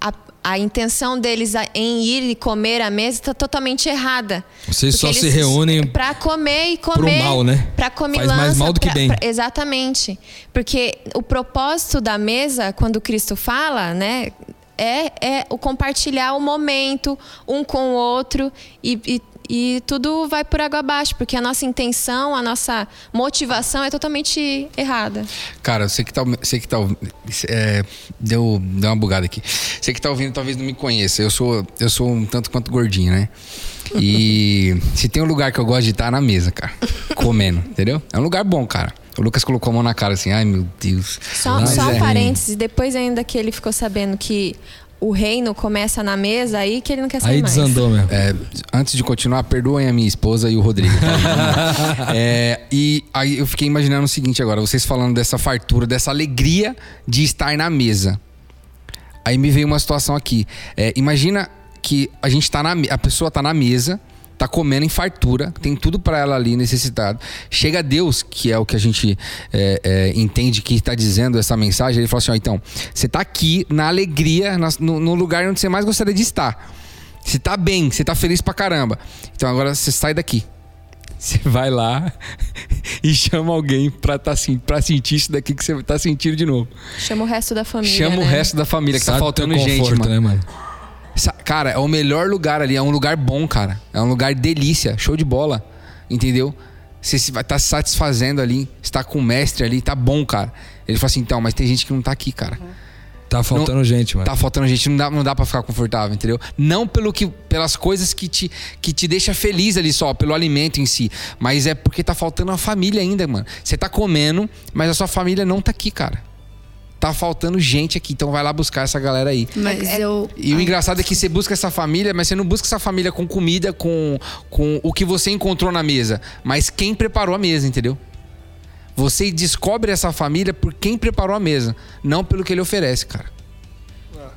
A, a intenção deles em ir e comer à mesa está totalmente errada. Vocês só se reúnem Pra comer e comer. mal, né? Pra Faz comilança. mais mal do que pra- bem. pra- exatamente. Porque o propósito da mesa, quando Cristo fala, né? É, é o compartilhar o momento um com o outro e, e, e tudo vai por água abaixo, porque a nossa intenção, a nossa motivação é totalmente errada. Cara, você que tá, você que tá é, deu, deu uma bugada aqui. Você que tá ouvindo talvez não me conheça. Eu sou, eu sou um tanto quanto gordinho, né? E se tem um lugar que eu gosto de estar é na mesa, cara. Comendo, entendeu? É um lugar bom, cara. O Lucas colocou a mão na cara assim, ai meu Deus. Só, só um é. parênteses, depois ainda que ele ficou sabendo que o reino começa na mesa, aí que ele não quer sair Aí mais. desandou mesmo. É, antes de continuar, perdoem a minha esposa e o Rodrigo. tá? É, e aí eu fiquei imaginando o seguinte agora, vocês falando dessa fartura, dessa alegria de estar na mesa. Aí me veio uma situação aqui. É, imagina que a gente tá na a pessoa tá na mesa, tá comendo em fartura, tem tudo para ela ali necessitado. Chega Deus, que é o que a gente é, é, entende que está dizendo essa mensagem, ele fala assim: ó, então, você tá aqui na alegria, no, no lugar onde você mais gostaria de estar. Você tá bem, você tá feliz pra caramba. Então agora você sai daqui. Você vai lá e chama alguém pra, tá, assim, pra sentir isso daqui que você tá sentindo de novo. Chama o resto da família. Chama o né? resto da família que tá Sabe faltando teu gente, conforto, mano. né, mano? Cara, é o melhor lugar ali, é um lugar bom, cara. É um lugar delícia, show de bola. Entendeu? Você se vai estar se satisfazendo ali, está com o mestre ali, tá bom, cara. Ele fala assim, então, mas tem gente que não tá aqui, cara. Tá faltando gente, mano. Tá faltando gente, não dá, não dá pra ficar confortável, entendeu? Não pelo que, pelas coisas que te, que te deixa feliz ali só, pelo alimento em si. Mas é porque tá faltando a família ainda, mano. Você tá comendo, mas a sua família não tá aqui, cara. Tá faltando gente aqui, então vai lá buscar essa galera aí. Mas eu. E o engraçado é que você busca essa família, mas você não busca essa família com comida, com, com o que você encontrou na mesa, mas quem preparou a mesa, entendeu? Você descobre essa família por quem preparou a mesa, não pelo que ele oferece, cara.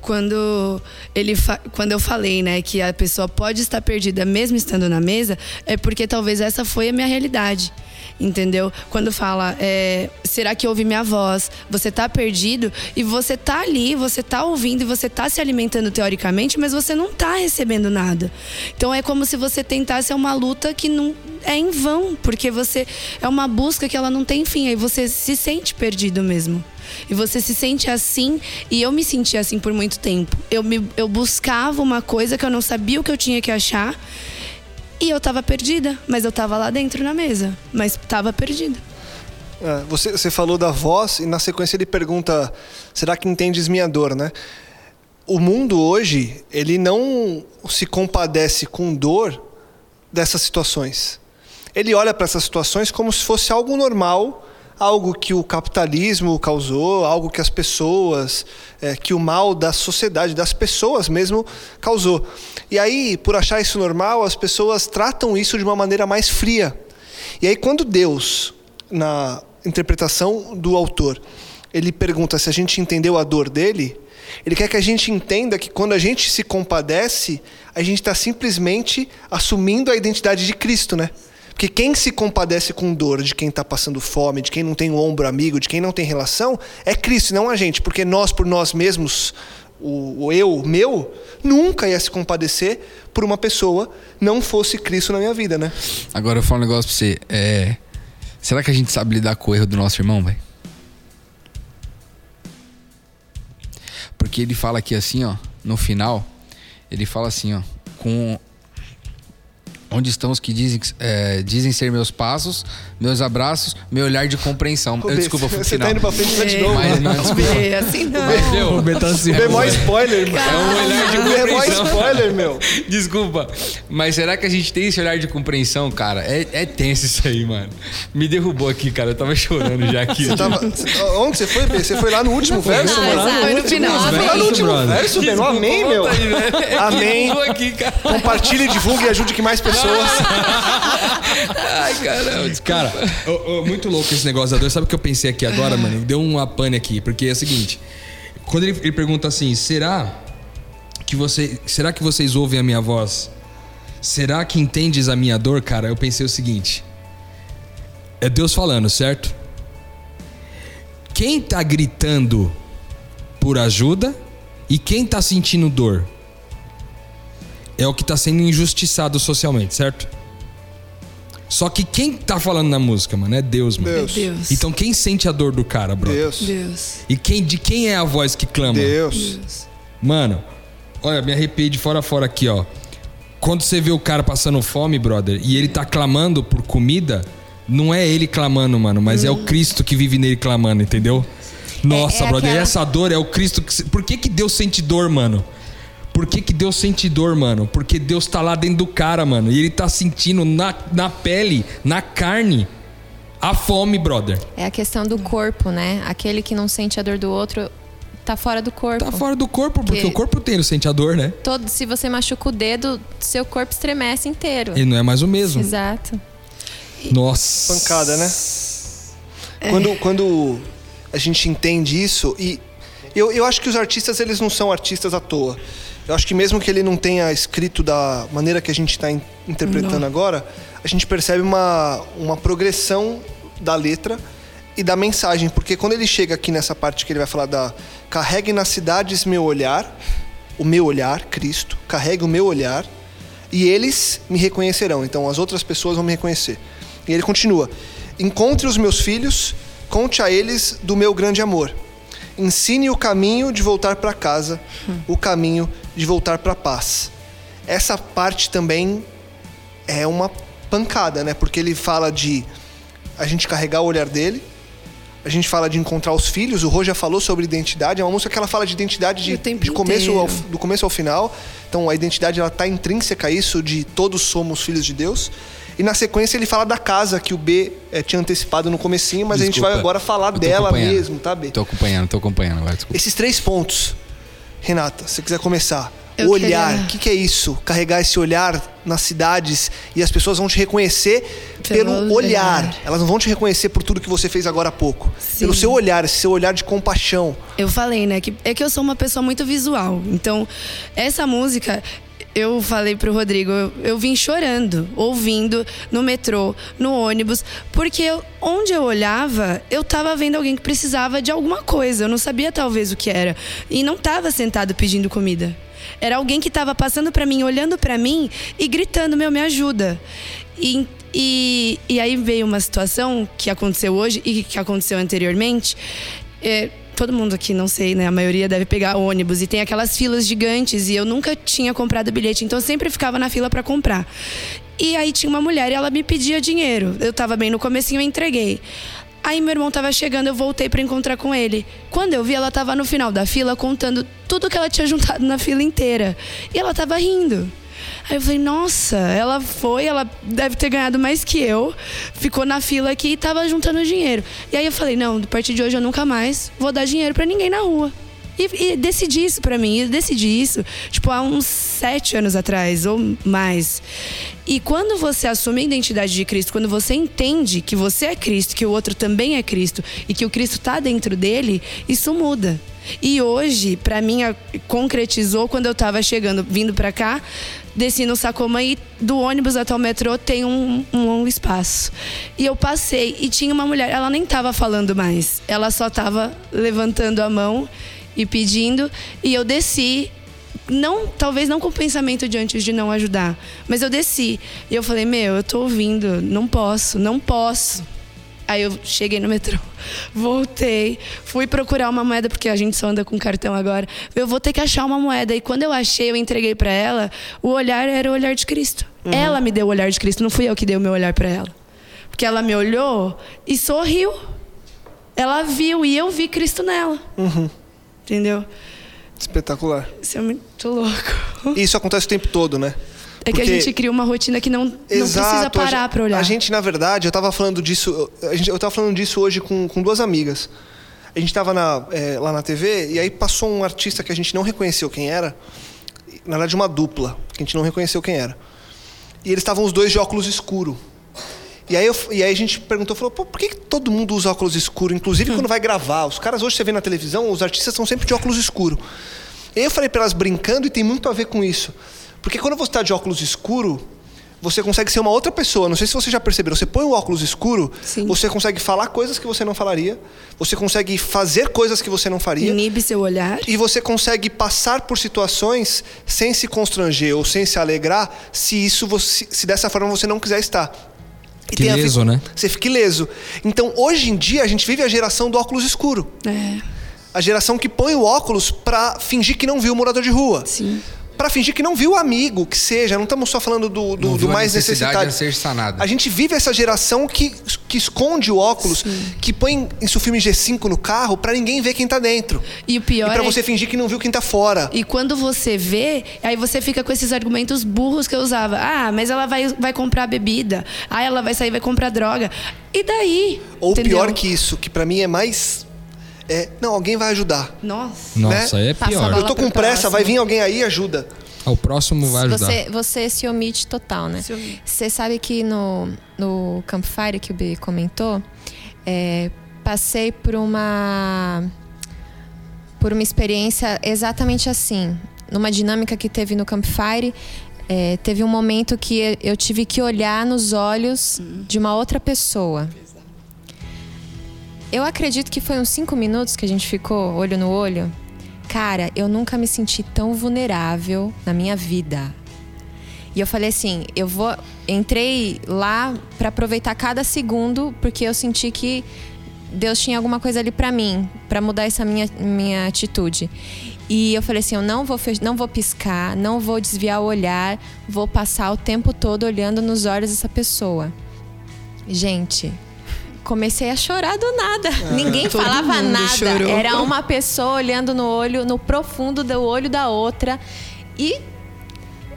Quando, ele quando eu falei, né, que a pessoa pode estar perdida mesmo estando na mesa, é porque talvez essa foi a minha realidade. Entendeu? Quando fala, é, será que ouve minha voz? Você tá perdido e você tá ali, você tá ouvindo e você tá se alimentando teoricamente, mas você não tá recebendo nada. Então é como se você tentasse uma luta que não é em vão, porque você é uma busca que ela não tem fim, aí você se sente perdido mesmo. E você se sente assim, e eu me senti assim por muito tempo. Eu, me, eu buscava uma coisa que eu não sabia o que eu tinha que achar, e eu tava perdida, mas eu tava lá dentro na mesa, mas tava perdida. É, você, você falou da voz e na sequência ele pergunta: será que entendes minha dor, né? O mundo hoje, ele não se compadece com dor dessas situações. Ele olha para essas situações como se fosse algo normal, algo que o capitalismo causou, algo que as pessoas, é, que o mal da sociedade, das pessoas mesmo causou. E aí, por achar isso normal, as pessoas tratam isso de uma maneira mais fria. E aí, quando Deus, na interpretação do autor, ele pergunta se a gente entendeu a dor dele, ele quer que a gente entenda que quando a gente se compadece, a gente está simplesmente assumindo a identidade de Cristo, né? Porque quem se compadece com dor de quem está passando fome, de quem não tem um ombro amigo, de quem não tem relação, é Cristo, não a gente. Porque nós, por nós mesmos, o, eu, meu, nunca ia se compadecer por uma pessoa não fosse Cristo na minha vida, né? Agora eu falo um negócio pra você. É. Será que a gente sabe lidar com o erro do nosso irmão, velho? Porque ele fala aqui assim, ó, no final, ele fala assim, ó, com Onde estão os que dizem, é, dizem ser meus passos, meus abraços, meu olhar de compreensão? Eu, desculpa, fui Você tá indo pra frente e vai de novo. Mas não, desculpa. Bê, assim não. O Bê tá assim, O Bê é mó spoiler, mano. É um olhar de O Bê é mó compreensão. spoiler, meu. Desculpa, mas será que a gente tem esse olhar de compreensão, cara? É, é tenso isso aí, mano. Me derrubou aqui, cara. Eu tava chorando já aqui. Você tava, onde você foi, Bê? Você foi lá no último verso, Ah, mano? Foi no final. Você foi lá no último brother. verso, Bê? No amém, meu. Né? Amém. Compartilhe, divulgue e ajude que mais pessoas. Ai, caramba. Cara, ô, ô, muito louco esse negócio da dor. Sabe o que eu pensei aqui agora, mano? Deu uma pane aqui, porque é o seguinte. Quando ele, ele pergunta assim, será que você. Será que vocês ouvem a minha voz? Será que entendes a minha dor, cara? Eu pensei o seguinte. É Deus falando, certo? Quem tá gritando por ajuda e quem tá sentindo dor? É o que tá sendo injustiçado socialmente, certo? Só que quem tá falando na música, mano, é Deus, mano. Deus. Deus. Então quem sente a dor do cara, bro? Deus. Deus. E quem, de quem é a voz que clama? Deus. Mano, olha, me arrepiei de fora a fora aqui, ó. Quando você vê o cara passando fome, brother, e ele tá clamando por comida, não é ele clamando, mano, mas é o Cristo que vive nele clamando, entendeu? Nossa, é brother, aquela- essa dor é o Cristo que. Por que, que Deus sente dor, mano? Por que, que Deus sente dor, mano? Porque Deus tá lá dentro do cara, mano. E ele tá sentindo na, na pele, na carne, a fome, brother. É a questão do corpo, né? Aquele que não sente a dor do outro tá fora do corpo. Tá fora do corpo, porque Que- o corpo inteiro sente a dor, né? Todo, se você machuca o dedo, seu corpo estremece inteiro. Ele não é mais o mesmo. Exato. Nossa. Pancada, né? Quando, quando a gente entende isso, e eu, eu acho que os artistas eles não são artistas à toa. Eu acho que mesmo que ele não tenha escrito da maneira que a gente está interpretando agora, a gente percebe uma, uma progressão da letra e da mensagem. Porque quando ele chega aqui nessa parte que ele vai falar da carregue nas cidades meu olhar, o meu olhar, Cristo, carregue o meu olhar, e eles me reconhecerão. Então as outras pessoas vão me reconhecer. E ele continua: Encontre os meus filhos, conte a eles do meu grande amor. Ensine o caminho de voltar para casa, o caminho de voltar para a paz. Essa parte também é uma pancada, né? Porque ele fala de a gente carregar o olhar dele, a gente fala de encontrar os filhos, o Rô já falou sobre identidade, é uma música que ela fala de identidade de, de começo ao, do começo ao final. Então a identidade ela tá intrínseca a isso de todos somos filhos de Deus. E na sequência ele fala da casa que o B eh, tinha antecipado no comecinho, mas a gente Desculpa. vai agora falar dela mesmo, tá, B? Tô acompanhando, tô acompanhando. Vai, desculpa. Esses três pontos, Renata, se você quiser começar. Eu o olhar, o queria- que, que é isso? Carregar esse olhar nas cidades e as pessoas vão te reconhecer pelo, Pelo olhar. olhar. Elas não vão te reconhecer por tudo que você fez agora há pouco. Sim. Pelo seu olhar, esse seu olhar de compaixão. Eu falei, né? Que, é que eu sou uma pessoa muito visual. Então, essa música, eu falei pro Rodrigo, eu, eu vim chorando, ouvindo no metrô, no ônibus, porque eu- onde eu olhava, eu tava vendo alguém que precisava de alguma coisa. Eu não sabia talvez o que era. E não tava sentado pedindo comida. Era alguém que tava passando pra mim, olhando pra mim e gritando: Meu, me ajuda. E, e, e aí veio uma situação que aconteceu hoje e que aconteceu anteriormente. É, todo mundo aqui, não sei, né? A maioria deve pegar ônibus e tem aquelas filas gigantes e eu nunca tinha comprado bilhete, então eu sempre ficava na fila para comprar. E aí tinha uma mulher e ela me pedia dinheiro. Eu tava bem no comecinho, eu entreguei. Aí meu irmão tava chegando, eu voltei para encontrar com ele. Quando eu vi, ela tava no final da fila contando tudo que ela tinha juntado na fila inteira. E ela tava rindo. Aí eu falei, nossa, ela foi, ela deve ter ganhado mais que eu, ficou na fila aqui e tava juntando dinheiro. E aí eu falei, não, a partir de hoje eu nunca mais vou dar dinheiro pra ninguém na rua. E, e decidi isso pra mim, decidi isso, tipo, há uns sete anos atrás, ou mais. E quando você assume a identidade de Cristo, quando você entende que você é Cristo, que o outro também é Cristo, e que o Cristo tá dentro dele, isso muda. E hoje, pra mim, concretizou quando eu tava chegando, vindo pra cá, desci no Sacoma e do ônibus até o metrô tem um, um longo espaço. E eu passei e tinha uma mulher, ela nem tava falando mais, ela só tava levantando a mão e pedindo, e eu desci. Não, talvez não com o pensamento de antes de não ajudar, mas eu desci. E eu falei: Meu, eu tô ouvindo, não posso, não posso. Aí eu cheguei no metrô, voltei, fui procurar uma moeda, porque a gente só anda com cartão agora. Eu vou ter que achar uma moeda. E quando eu achei, eu entreguei para ela, o olhar era o olhar de Cristo. Uhum. Ela me deu o olhar de Cristo, não fui eu que dei o meu olhar para ela. Porque ela me olhou e sorriu. Ela viu e eu vi Cristo nela. Uhum. Entendeu? Espetacular. Isso é muito louco. E isso acontece o tempo todo, né? É que a gente cria uma rotina que não, não precisa parar para olhar. A gente, na verdade, eu estava falando disso, eu estava falando disso hoje com, com duas amigas. A gente estava é, lá na TV e aí passou um artista que a gente não reconheceu quem era. Na verdade, uma dupla, que a gente não reconheceu quem era. E eles estavam os dois de óculos escuro. E aí, eu, e aí a gente perguntou, falou, por que, que todo mundo usa óculos escuro? Inclusive quando vai gravar. Os caras hoje você vê na televisão, os artistas são sempre de óculos escuro. E aí eu falei para elas brincando e tem muito a ver com isso. Porque quando você está de óculos escuro, você consegue ser uma outra pessoa. Não sei se você já percebeu. Você põe o óculos escuro, Sim. você consegue falar coisas que você não falaria, você consegue fazer coisas que você não faria. Inibe seu olhar. E você consegue passar por situações sem se constranger ou sem se alegrar, se isso você, se dessa forma você não quiser estar. E que leso, né? Você fica ileso. Então, hoje em dia, a gente vive a geração do óculos escuro. É. A geração que põe o óculos para fingir que não viu o morador de rua. Sim para fingir que não viu o amigo, que seja, não estamos só falando do, do, do mais necessitado. ser sanada. A gente vive essa geração que, que esconde o óculos, Sim. que põe isso filme G5 no carro para ninguém ver quem tá dentro. E o pior e pra é... você fingir que não viu quem tá fora. E quando você vê, aí você fica com esses argumentos burros que eu usava. Ah, mas ela vai, vai comprar bebida. Ah, ela vai sair vai comprar droga. E daí? Ou Entendeu? pior que isso, que para mim é mais é, não, alguém vai ajudar. Nossa. Nossa, né? é pior. Eu tô com pressa, vai vir alguém aí e ajuda. Ah, o próximo vai ajudar. Você, você se omite total, né? Você sabe que no, no Campfire que o B comentou, é, passei por uma por uma experiência exatamente assim. Numa dinâmica que teve no Campfire, é, teve um momento que eu tive que olhar nos olhos hum. de uma outra pessoa. Eu acredito que foi uns cinco minutos que a gente ficou olho no olho. Cara, eu nunca me senti tão vulnerável na minha vida. E eu falei assim, eu vou entrei lá para aproveitar cada segundo, porque eu senti que Deus tinha alguma coisa ali para mim, para mudar essa minha minha atitude. E eu falei assim, eu não vou não vou piscar, não vou desviar o olhar, vou passar o tempo todo olhando nos olhos dessa pessoa. Gente, comecei a chorar do nada. Ah, Ninguém falava nada. Chorou. Era uma pessoa olhando no olho, no profundo do olho da outra. E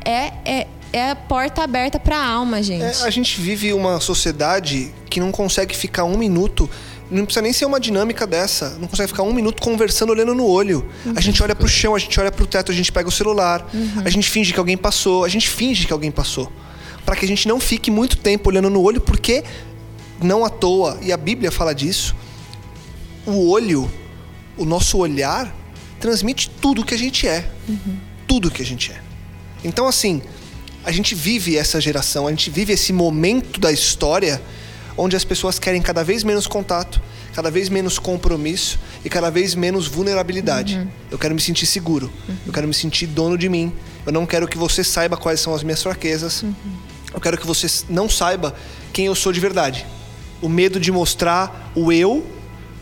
é, é, é a porta aberta para a alma, gente. É, a gente vive uma sociedade que não consegue ficar um minuto. Não precisa nem ser uma dinâmica dessa. Não consegue ficar um minuto conversando, olhando no olho. Uhum. A gente olha pro chão, a gente olha pro teto, a gente pega o celular. Uhum. A gente finge que alguém passou. A gente finge que alguém passou. Para que a gente não fique muito tempo olhando no olho, porque não à toa, e a Bíblia fala disso, o olho, o nosso olhar, transmite tudo que a gente é. Uhum. Tudo que a gente é. Então, assim, a gente vive essa geração, a gente vive esse momento da história onde as pessoas querem cada vez menos contato, cada vez menos compromisso e cada vez menos vulnerabilidade. Uhum. Eu quero me sentir seguro, uhum. eu quero me sentir dono de mim. Eu não quero que você saiba quais são as minhas fraquezas. Uhum. Eu quero que você não saiba quem eu sou de verdade o medo de mostrar o eu.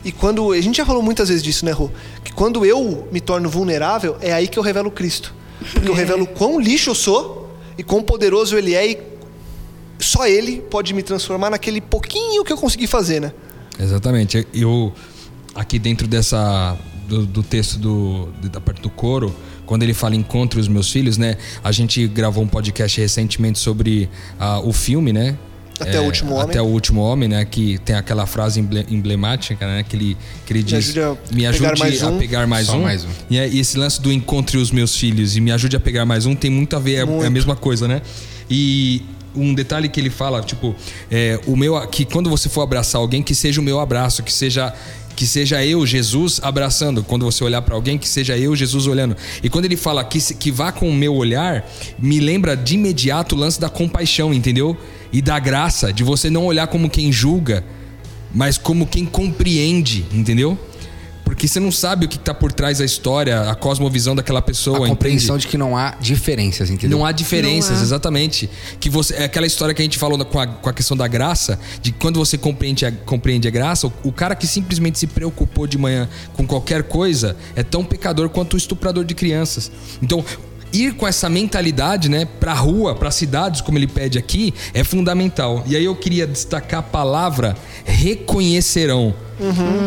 E quando. A gente já falou muitas vezes disso, né, Rô? Que quando eu me torno vulnerável, é aí que eu revelo Cristo. Porque eu é. revelo quão lixo eu sou e quão poderoso ele é e só ele pode me transformar naquele pouquinho que eu consegui fazer, né? Exatamente. Eu, aqui dentro dessa. do, do texto do, da parte do coro, quando ele fala encontre os meus filhos, né? A gente gravou um podcast recentemente sobre uh, o filme, né? Até é, o último homem. Até o último homem, né? Que tem aquela frase emblemática, né? Que ele, que ele diz: Me ajude, me ajude a pegar mais um. mais um. E, é, e, esse lance do encontre os meus filhos e me ajude a pegar mais um tem muito a ver, é, é a mesma coisa, né? E um detalhe que ele fala, tipo, é, o meu, que quando você for abraçar alguém, que seja o meu abraço, que seja que seja eu, Jesus, abraçando. Quando você olhar para alguém, que seja eu, Jesus, olhando. E quando ele fala que, que vá com o meu olhar, me lembra de imediato o lance da compaixão, entendeu? E da graça, de você não olhar como quem julga, mas como quem compreende, entendeu? Porque você não sabe o que tá por trás da história, a cosmovisão daquela pessoa. A compreensão entende? de que não há diferenças, entendeu? Não há diferenças, Não há. exatamente. Que você, é aquela história que a gente falou com a, com a questão da graça, de que quando você compreende a, compreende a graça, o, o cara que simplesmente se preocupou de manhã com qualquer coisa é tão pecador quanto o estuprador de crianças. Então, ir com essa mentalidade, né, pra rua, para cidades, como ele pede aqui, é fundamental. E aí eu queria destacar a palavra reconhecerão.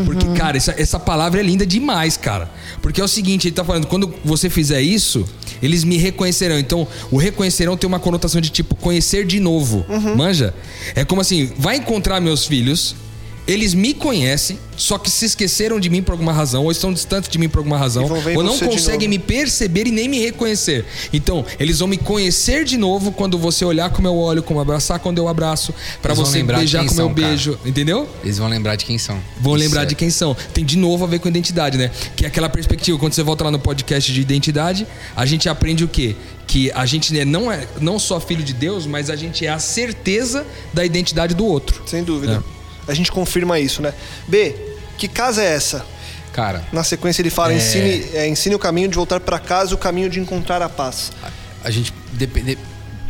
Porque, cara, essa, essa palavra é linda demais, cara. Porque é o seguinte, ele tá falando, quando você fizer isso, eles me reconhecerão. Então, o reconhecerão tem uma conotação de tipo conhecer de novo. Manja? É como assim, vai encontrar meus filhos, eles me conhecem, só que se esqueceram de mim por alguma razão, ou estão distantes de mim por alguma razão, ou não conseguem me perceber e nem me reconhecer. Então, eles vão me conhecer de novo quando você olhar como eu olho, como abraçar quando eu abraço, vão você beijar como eu cara. beijo, entendeu? Eles vão lembrar de quem são. Vão Isso lembrar é- de quem são. Tem de novo a ver com identidade, né? Que é aquela perspectiva, quando você volta lá no podcast de identidade, a gente aprende o quê? Que a gente né, não é não só filho de Deus, mas a gente é a certeza da identidade do outro. Sem dúvida. A gente confirma isso, né? B, que casa é essa? Cara, Na sequência ele fala: É. ensine, é, ensine o caminho de voltar para casa, o caminho de encontrar a paz. a gente depende,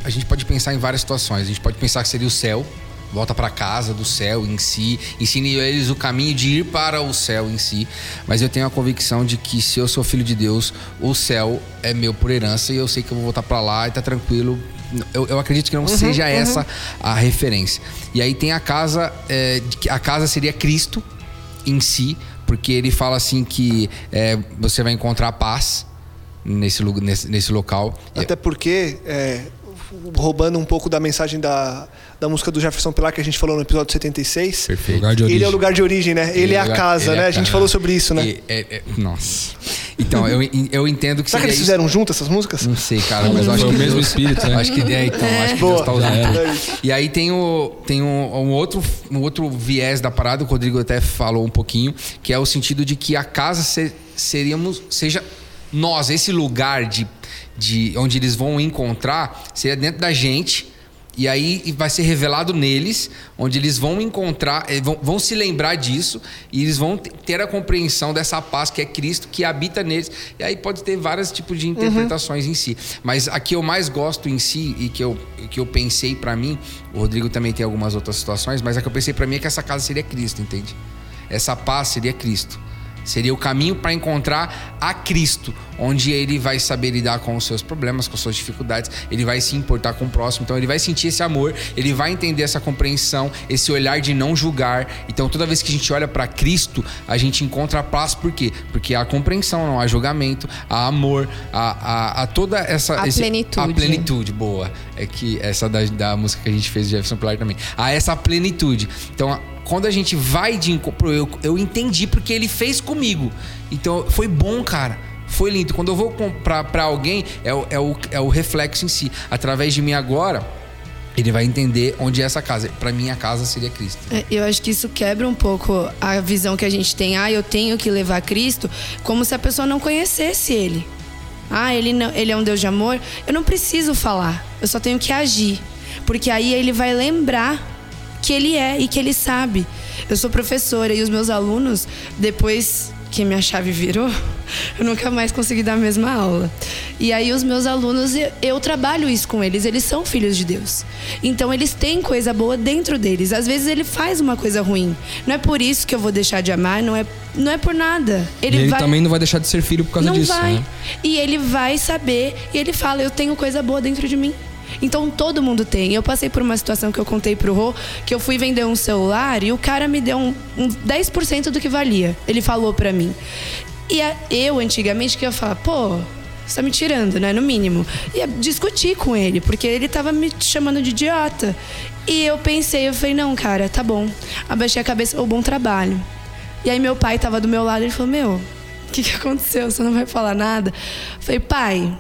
a gente pode pensar em várias situações. A gente pode pensar que seria o céu, volta para casa do céu em si, ensine eles o caminho de ir para o céu em si. Mas eu tenho a convicção de que se eu sou filho de Deus, o céu é meu por herança e eu sei que eu vou voltar para lá e tá tranquilo. Eu, eu acredito que não seja essa a referência. E aí tem a casa, é, a casa seria Cristo em si, porque ele fala assim que é, você vai encontrar paz nesse, nesse, nesse local. Até porque, é, roubando um pouco da mensagem da, da música do Jefferson Pilar que a gente falou no episódio 76. Perfeito. Ele é o lugar de origem, né? Ele, é a lugar- casa, ele é né? a A gente casa. falou sobre isso, né? E- é- é- nossa. Então, eu, eu entendo que Será que eles isso. fizeram juntas essas músicas? Não sei, cara, mas eu acho Foi que o mesmo Deus- espírito, né? Acho que é, então, acho que Boa. Deus tá usando era. E aí tem o tem um, um outro um outro viés da parada, o Rodrigo até falou um pouquinho, que é o sentido de que a casa se- seríamos seja nós, esse lugar de, de onde eles vão encontrar, seria dentro da gente. E aí vai ser revelado neles, onde eles vão encontrar, eh, vão, vão se lembrar disso, e eles vão te- ter a compreensão dessa paz que é Cristo, que habita neles. E aí pode ter vários tipos de interpretações em si. Mas a que eu mais gosto em si, e que eu, que eu pensei pra mim, o Rodrigo também tem algumas outras situações, mas a que eu pensei pra mim é que essa casa seria Cristo, entende? Essa paz seria Cristo. Seria o caminho para encontrar a Cristo, onde ele vai saber lidar com os seus problemas, com as suas dificuldades, ele vai se importar com o próximo, então ele vai sentir esse amor, ele vai entender essa compreensão, esse olhar de não julgar. Então toda vez que a gente olha para Cristo, a gente encontra a paz, por quê? Porque há compreensão, não há julgamento, há amor, há, há, há toda essa. A esse- plenitude. A plenitude, boa. É que essa da, da música que a gente fez de Jefferson Pilar também. Há essa plenitude. Então, a- quando a gente vai de encontro, eu, eu entendi porque ele fez comigo. Então, foi bom, cara. Foi lindo. Quando eu vou comprar pra alguém, é o, é, o, é o reflexo em si. Através de mim agora, ele vai entender onde é essa casa. Pra mim, a casa seria Cristo. É, Eu acho que isso quebra um pouco a visão que a gente tem. Ah, eu tenho que levar Cristo, como se a pessoa não conhecesse ele. Ah, ele, não, ele é um Deus de amor. Eu não preciso falar, eu só tenho que agir. Porque aí ele vai lembrar que ele é e que ele sabe. Eu sou professora e os meus alunos, depois que minha chave virou, eu nunca mais consegui dar a mesma aula. E aí os meus alunos, eu, trabalho isso com eles, eles são filhos de Deus. Então eles têm coisa boa dentro deles. Às vezes ele faz uma coisa ruim. Não é por isso que eu vou deixar de amar, não é, não é por nada. Ele, ele vai também não vai deixar de ser filho por causa não disso. vai. né? E ele vai saber, e ele fala: Eu tenho coisa boa dentro de mim. Então todo mundo tem. Eu passei por uma situação que eu contei pro Rô, que eu fui vender um celular e o cara me deu um, um 10% do que valia. Ele falou pra mim. E a- eu, antigamente, que ia falar, pô, você tá me tirando, né? No mínimo. Ia discutir com ele, porque ele tava me chamando de idiota. E eu pensei, eu falei, não, cara, tá bom. Abaixei a cabeça, ô, bom trabalho. E aí meu pai tava do meu lado e ele falou, meu, o que, que aconteceu? Você não vai falar nada? Eu falei, pai,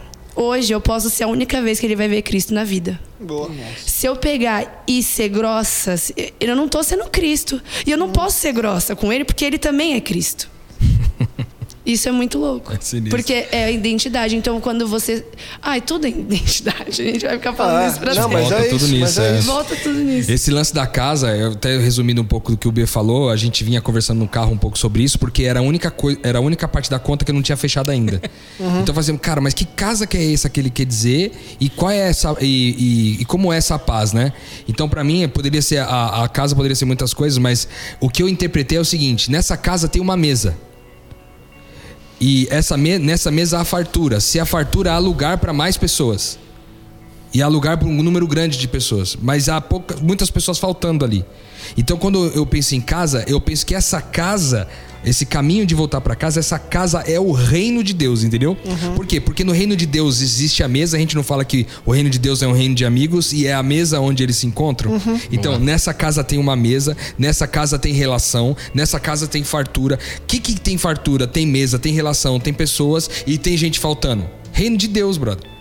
hoje eu posso ser a única vez que ele vai ver Cristo na vida. Boa. Se eu pegar e ser grossa, eu não tô sendo Cristo. E eu não posso ser grossa com ele porque ele também é Cristo. Isso é muito louco. É porque é a identidade. Então, quando você. Ai, tudo é identidade. A gente vai ficar falando Ah, isso pra não, sempre. mas Volta é tudo isso, nisso, mas é é. isso. Volta tudo nisso. Esse lance da casa, eu até resumindo um pouco do que o B falou, a gente vinha conversando no carro um pouco sobre isso, porque era a única, coi- era a única parte da conta que eu não tinha fechado ainda. Então fazendo, cara, mas que casa que é essa que ele quer dizer e qual é essa e, e- e como é essa paz, né? Então pra mim poderia ser a, a casa poderia ser muitas coisas, mas o que eu interpretei é o seguinte: nessa casa tem uma mesa. E essa me- nessa mesa há fartura. Se há fartura, há lugar para mais pessoas. E há lugar para um número grande de pessoas. Mas há pouca, muitas pessoas faltando ali. Então, quando eu penso em casa, eu penso que essa casa, esse caminho de voltar para casa, essa casa é o reino de Deus, entendeu? Por quê? Porque no reino de Deus existe a mesa. A gente não fala que o reino de Deus é um reino de amigos e é a mesa onde eles se encontram. Então, nessa casa tem uma mesa, nessa casa tem relação, nessa casa tem fartura. O que, que tem fartura? Tem mesa, tem relação, tem pessoas e tem gente faltando. Reino de Deus, brother.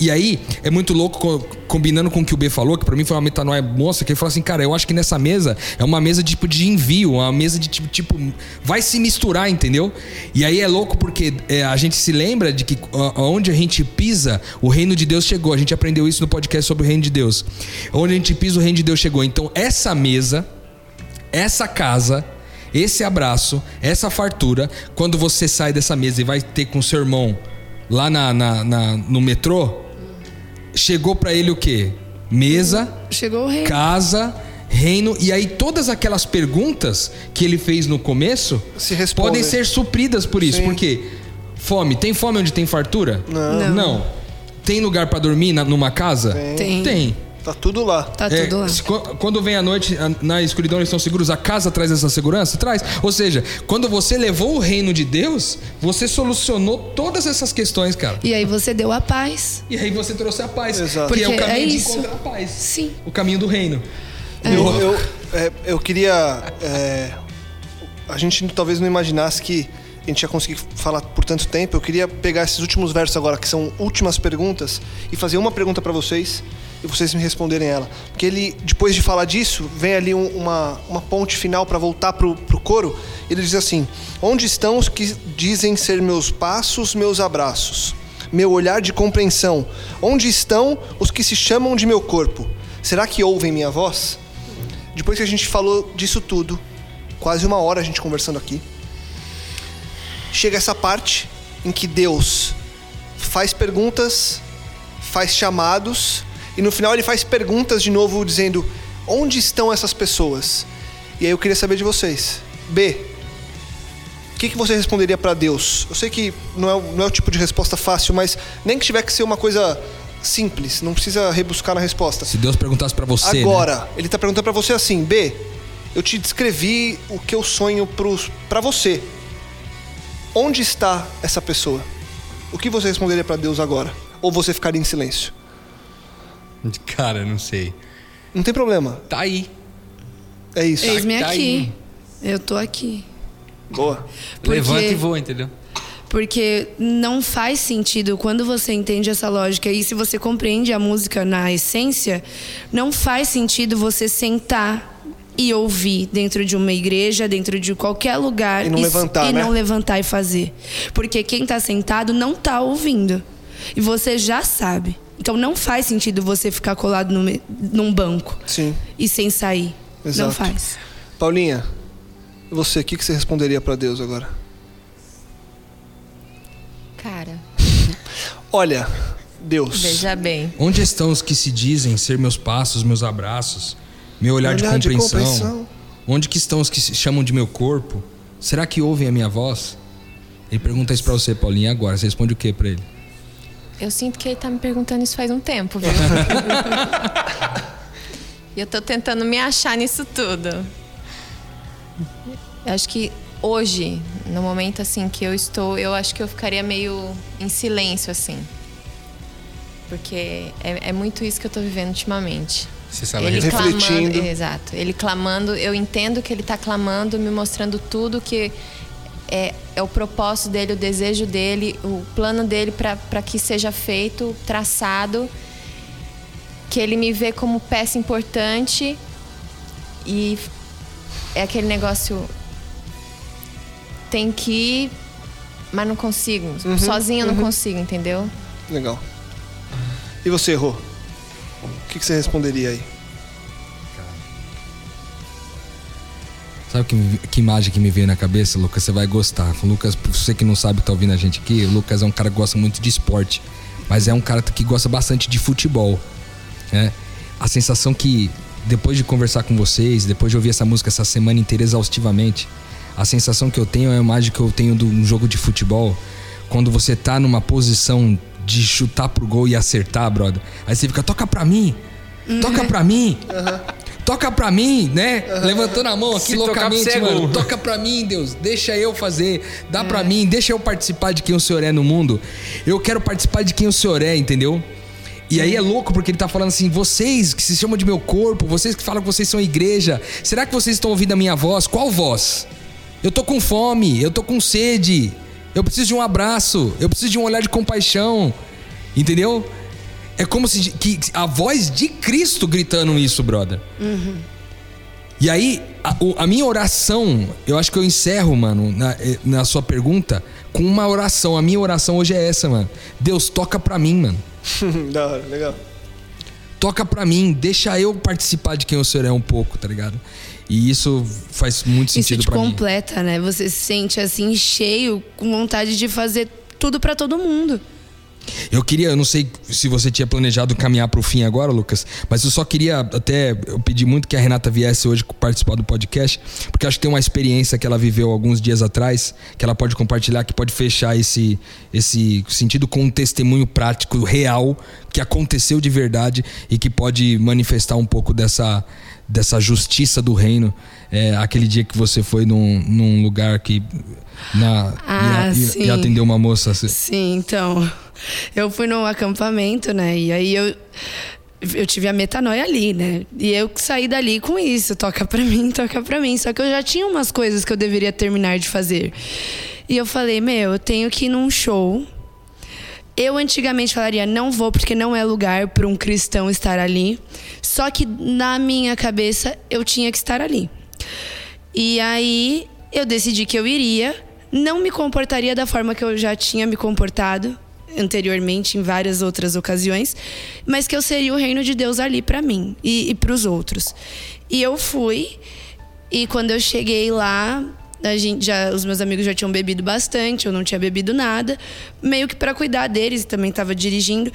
E aí, é muito louco, co- combinando com o que o B falou, que pra mim foi uma metanoia moça, que ele falou assim, cara, eu acho que nessa mesa é uma mesa tipo de envio, uma mesa de tipo, tipo vai se misturar, entendeu? E aí é louco porque é, a gente se lembra de que onde a gente pisa, o reino de Deus chegou. A gente aprendeu isso no podcast sobre o reino de Deus. Onde a gente pisa, o reino de Deus chegou. Então, essa mesa, essa casa, esse abraço, essa fartura, quando você sai dessa mesa e vai ter com seu irmão lá na, na- na- no metrô, chegou pra ele o quê? Mesa, Chegou o rei. casa, reino, e aí todas aquelas perguntas que ele fez no começo Se respondem. podem ser supridas por isso. Sim. Porque fome, tem fome onde tem fartura? Não. Não. Tem lugar pra dormir na- numa casa? Tem. Tem. Tá tudo lá. Tá É, tudo lá. Quando vem a noite, na escuridão eles estão seguros, a casa traz essa segurança? Traz. Ou seja, quando você levou o reino de Deus, você solucionou todas essas questões, cara. E aí você deu a paz. E aí você trouxe a paz. Exato. Que é o Porque caminho é de isso. encontrar a paz. Sim. O caminho do reino. Eu, eu, é, eu queria. é, a gente talvez não imaginasse que a gente ia conseguir falar por tanto tempo. Eu queria pegar esses últimos versos agora, que são últimas perguntas, e fazer uma pergunta para vocês e vocês me responderem ela. Porque ele, depois de falar disso, vem ali um- uma, uma ponte final para voltar pro, pro coro. Ele diz assim: Onde estão os que dizem ser meus passos, meus abraços? Meu olhar de compreensão. Onde estão os que se chamam de meu corpo? Será que ouvem minha voz? Depois que a gente falou disso tudo, quase uma hora a gente conversando aqui, chega essa parte em que Deus faz perguntas, faz chamados, e no final ele faz perguntas de novo, dizendo: onde estão essas pessoas? E aí eu queria saber de vocês. B. O que, que você responderia para Deus? Eu sei que não é, o- não é o tipo de resposta fácil, mas nem que tiver que ser uma coisa simples, não precisa rebuscar na resposta. Se Deus perguntasse pra você. né? Agora, ele tá perguntando pra você assim, B, eu te descrevi o que eu sonho pra você. Onde está essa pessoa? O que você responderia pra Deus agora? Ou você ficaria em silêncio? Cara, não sei. Não tem problema. Tá aí. É isso. Eis-me tá aqui. Eu tô aqui. Boa. Porque- Levanta e voa, entendeu? Porque não faz sentido quando você entende essa lógica e se você compreende a música na essência, não faz sentido você sentar e ouvir dentro de uma igreja, dentro de qualquer lugar E não levantar, e né? não levantar e fazer. Porque quem tá sentado não tá ouvindo. E você já sabe. Então não faz sentido você ficar colado no num banco Sim. e sem sair. Não Exato. faz. Paulinha, e você, o que, que você responderia pra Deus agora? Cara, Olha, Deus. veja bem. Onde estão os que se dizem ser meus passos, meus abraços, meu olhar, de, Olhar de compreensão? compreensão. Onde que estão os que se chamam de meu corpo? Será que ouvem a minha voz? Ele pergunta isso pra você, Paulinho, e agora? Você responde o que pra ele? Eu sinto que ele tá me perguntando isso faz um tempo, viu? e eu tô tentando me achar nisso tudo. Eu acho que hoje, no momento assim que eu estou, eu acho que eu ficaria meio em silêncio, assim. Porque é, é muito isso que eu tô vivendo ultimamente. Você sabe ele refletindo. clamando, exato. Ele clamando, eu entendo que ele está clamando, me mostrando tudo que é, é o propósito dele, o desejo dele, o plano dele para que seja feito, traçado. Que ele me vê como peça importante e é aquele negócio. Tem que mas não consigo. Sozinha eu não consigo, entendeu? Legal. E você, Rô? O que, que você responderia aí? Sabe que, que imagem que me veio na cabeça, Lucas? Você vai gostar. Lucas, pra você que não sabe tá ouvindo a gente aqui, o Lucas é um cara que gosta muito de esporte. Mas é um cara que gosta bastante de futebol. Né? A sensação que, depois de conversar com vocês, depois de ouvir essa música essa semana inteira exaustivamente, a sensação que eu tenho é a imagem que eu tenho de um jogo de futebol. Quando você tá numa posição de chutar pro gol e acertar, brother. Aí você fica, toca pra mim! Toca pra mim! Toca pra mim, né? Levantando a mão aqui Se loucamente, é mano. Toca pra mim, Deus. Deixa eu fazer. Dá pra mim. Deixa eu participar de quem o Senhor é no mundo. Eu quero participar de quem o Senhor é, entendeu? E aí é louco porque ele tá falando assim: vocês que se chamam de meu corpo, vocês que falam que vocês são igreja, será que vocês estão ouvindo a minha voz? Qual voz? Eu tô com fome, eu tô com sede, eu preciso de um abraço, eu preciso de um olhar de compaixão, entendeu? É como se que a voz de Cristo gritando isso, brother. E aí, a, a minha oração, eu acho que eu encerro, mano, na, eh, na sua pergunta, com uma oração. A minha oração hoje é essa, mano. Deus, toca pra mim, mano. da hora, legal. Toca pra mim, deixa eu participar de quem o Senhor é um pouco, tá ligado? E isso faz muito Isso sentido pra mim. completa, né? Você se sente assim, cheio, com vontade de fazer tudo pra todo mundo. Eu queria, eu não sei se você tinha planejado caminhar pro fim agora, Lucas, mas eu só queria até eu pedi muito que a Renata viesse hoje participar do podcast, porque acho que tem uma experiência que ela viveu alguns dias atrás, que ela pode compartilhar, que pode fechar esse esse sentido com um testemunho prático real que aconteceu de verdade e que pode manifestar um pouco dessa dessa justiça do reino. É, aquele dia que você foi num, num lugar que na, Ah, e, a- e- atendeu uma moça. assim. Sim, então. Eu fui no acampamento, né? E aí eu. Eu tive a metanoia ali, né? E eu saí dali com isso, toca pra mim, toca pra mim. Só que eu já tinha umas coisas que eu deveria terminar de fazer. E eu falei, meu, eu tenho que ir num show. Eu antigamente falaria, não vou porque não é lugar para um cristão estar ali. Só que na minha cabeça eu tinha que estar ali. E aí eu decidi que eu iria, não me comportaria da forma que eu já tinha me comportado anteriormente em várias outras ocasiões, mas que eu seria o reino de Deus ali para mim e, e para os outros. E eu fui e quando eu cheguei lá, a gente já, os meus amigos já tinham bebido bastante, eu não tinha bebido nada, meio que para cuidar deles, também estava dirigindo.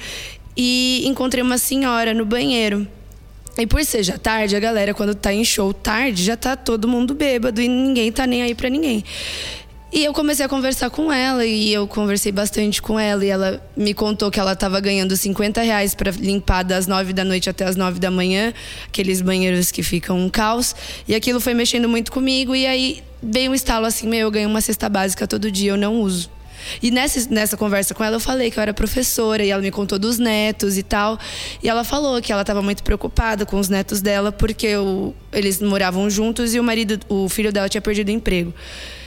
E encontrei uma senhora no banheiro. E por ser já tarde, a galera, quando tá em show tarde, já tá todo mundo bêbado e ninguém tá nem aí pra ninguém. E eu comecei a conversar com ela e eu conversei bastante com ela e ela me contou que ela estava ganhando 50 reais para limpar das 9 da noite até as 9 da manhã, aqueles banheiros que ficam um caos. E aquilo foi mexendo muito comigo e aí veio um estalo assim, meu, eu ganho uma cesta básica todo dia, eu não uso. E nessa, nessa conversa com ela, eu falei que eu era professora e ela me contou dos netos e tal. E ela falou que ela estava muito preocupada com os netos dela porque o, eles moravam juntos e o marido, o filho dela tinha perdido o emprego.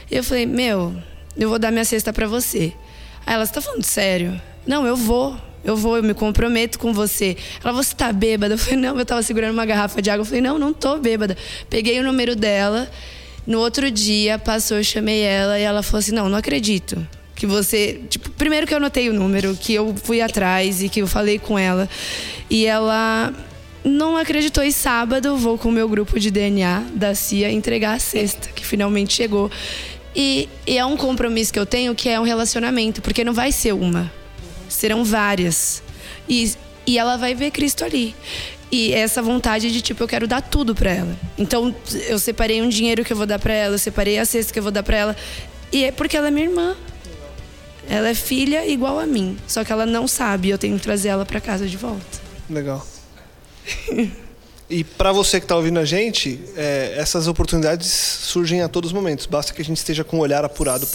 E eu falei, meu, eu vou dar minha cesta para você. Aí ela, você tá falando sério? Não, eu vou. Eu vou, eu me comprometo com você. Ela, você tá bêbada? Eu falei, não, eu tava segurando uma garrafa de água. Eu falei, não, não tô bêbada. Peguei o número dela. No outro dia, passou, eu chamei ela e ela falou assim: não, não acredito. Que você. Tipo, primeiro que eu anotei o número, que eu fui atrás e que eu falei com ela. E ela não acreditou. E sábado vou com o meu grupo de DNA da CIA entregar a cesta, que finalmente chegou. E, e é um compromisso que eu tenho que é um relacionamento, porque não vai ser uma, serão várias. E, e ela vai ver Cristo ali. E essa vontade de, tipo, eu quero dar tudo pra ela. Então, eu separei um dinheiro que eu vou dar pra ela, eu separei a cesta que eu vou dar pra ela. E é porque ela é minha irmã. Ela é filha igual a mim. Só que ela não sabe, eu tenho que trazer ela pra casa de volta. Legal. E para você que está ouvindo a gente, é, essas oportunidades surgem a todos os momentos. Basta que a gente esteja com o olhar apurado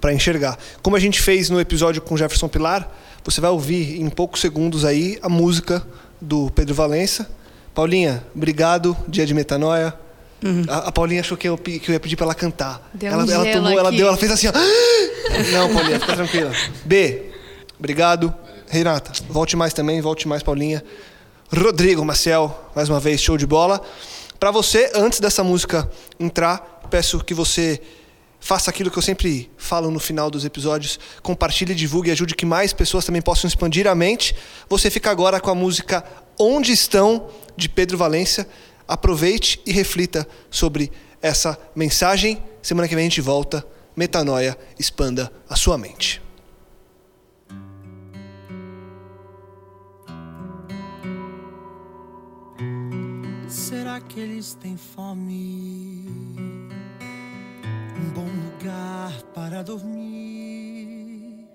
para enxergar. Como a gente fez no episódio com Jefferson Pilar, você vai ouvir em poucos segundos aí a música do Pedro Valença. Paulinha, obrigado. Dia de metanoia. A, a Paulinha achou que eu, que eu ia pedir para ela cantar. Deu ela, um ela tomou, ela aqui. deu, ela fez assim, ó. Não, Paulinha, fica tranquila. B, obrigado. Renata, volte mais também, volte mais, Paulinha. Rodrigo Maciel, mais uma vez, show de bola. Para você, antes dessa música entrar, peço que você faça aquilo que eu sempre falo no final dos episódios, compartilhe, divulgue e ajude que mais pessoas também possam expandir a mente. Você fica agora com a música Onde Estão, de Pedro Valência. Aproveite e reflita sobre essa mensagem. Semana que vem a gente volta. Metanoia, expanda a sua mente. Será que eles têm fome? Um bom lugar para dormir.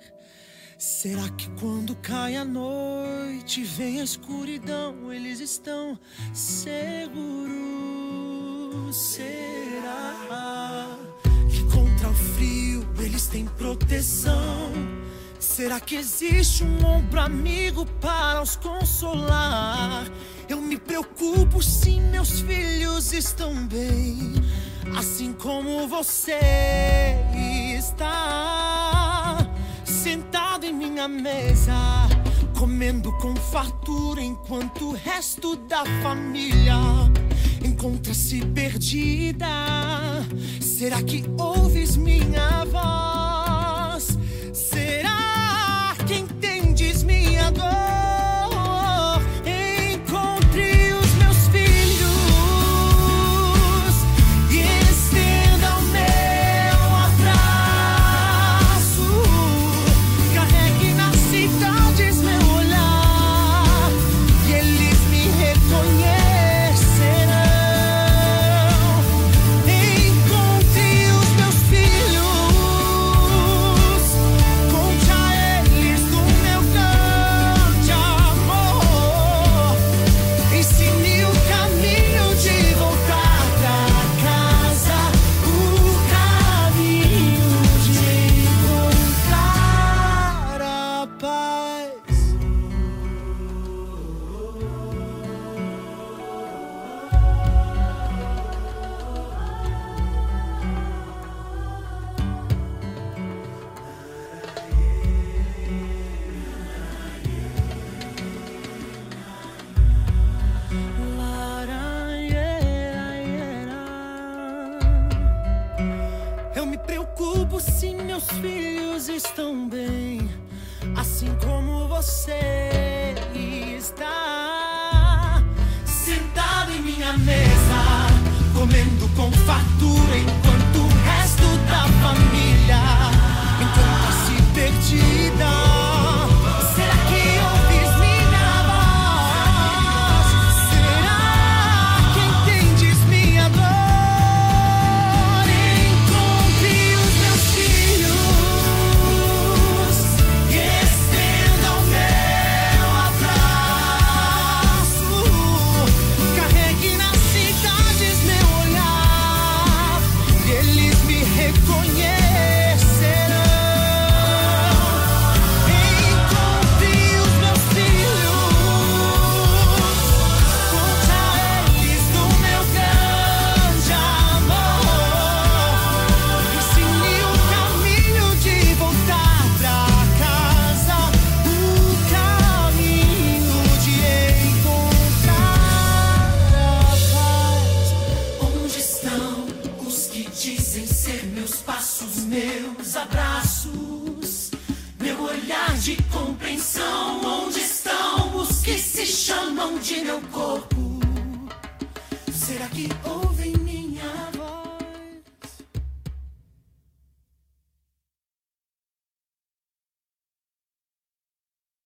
Será que quando cai a noite, vem a escuridão, eles estão seguros? Será que contra o frio eles têm proteção? Será que existe um ombro amigo para os consolar? Eu me preocupo se meus filhos estão bem, assim como você está sentado em minha mesa, comendo com fartura enquanto o resto da família encontra-se perdida. Será que ouves minha voz?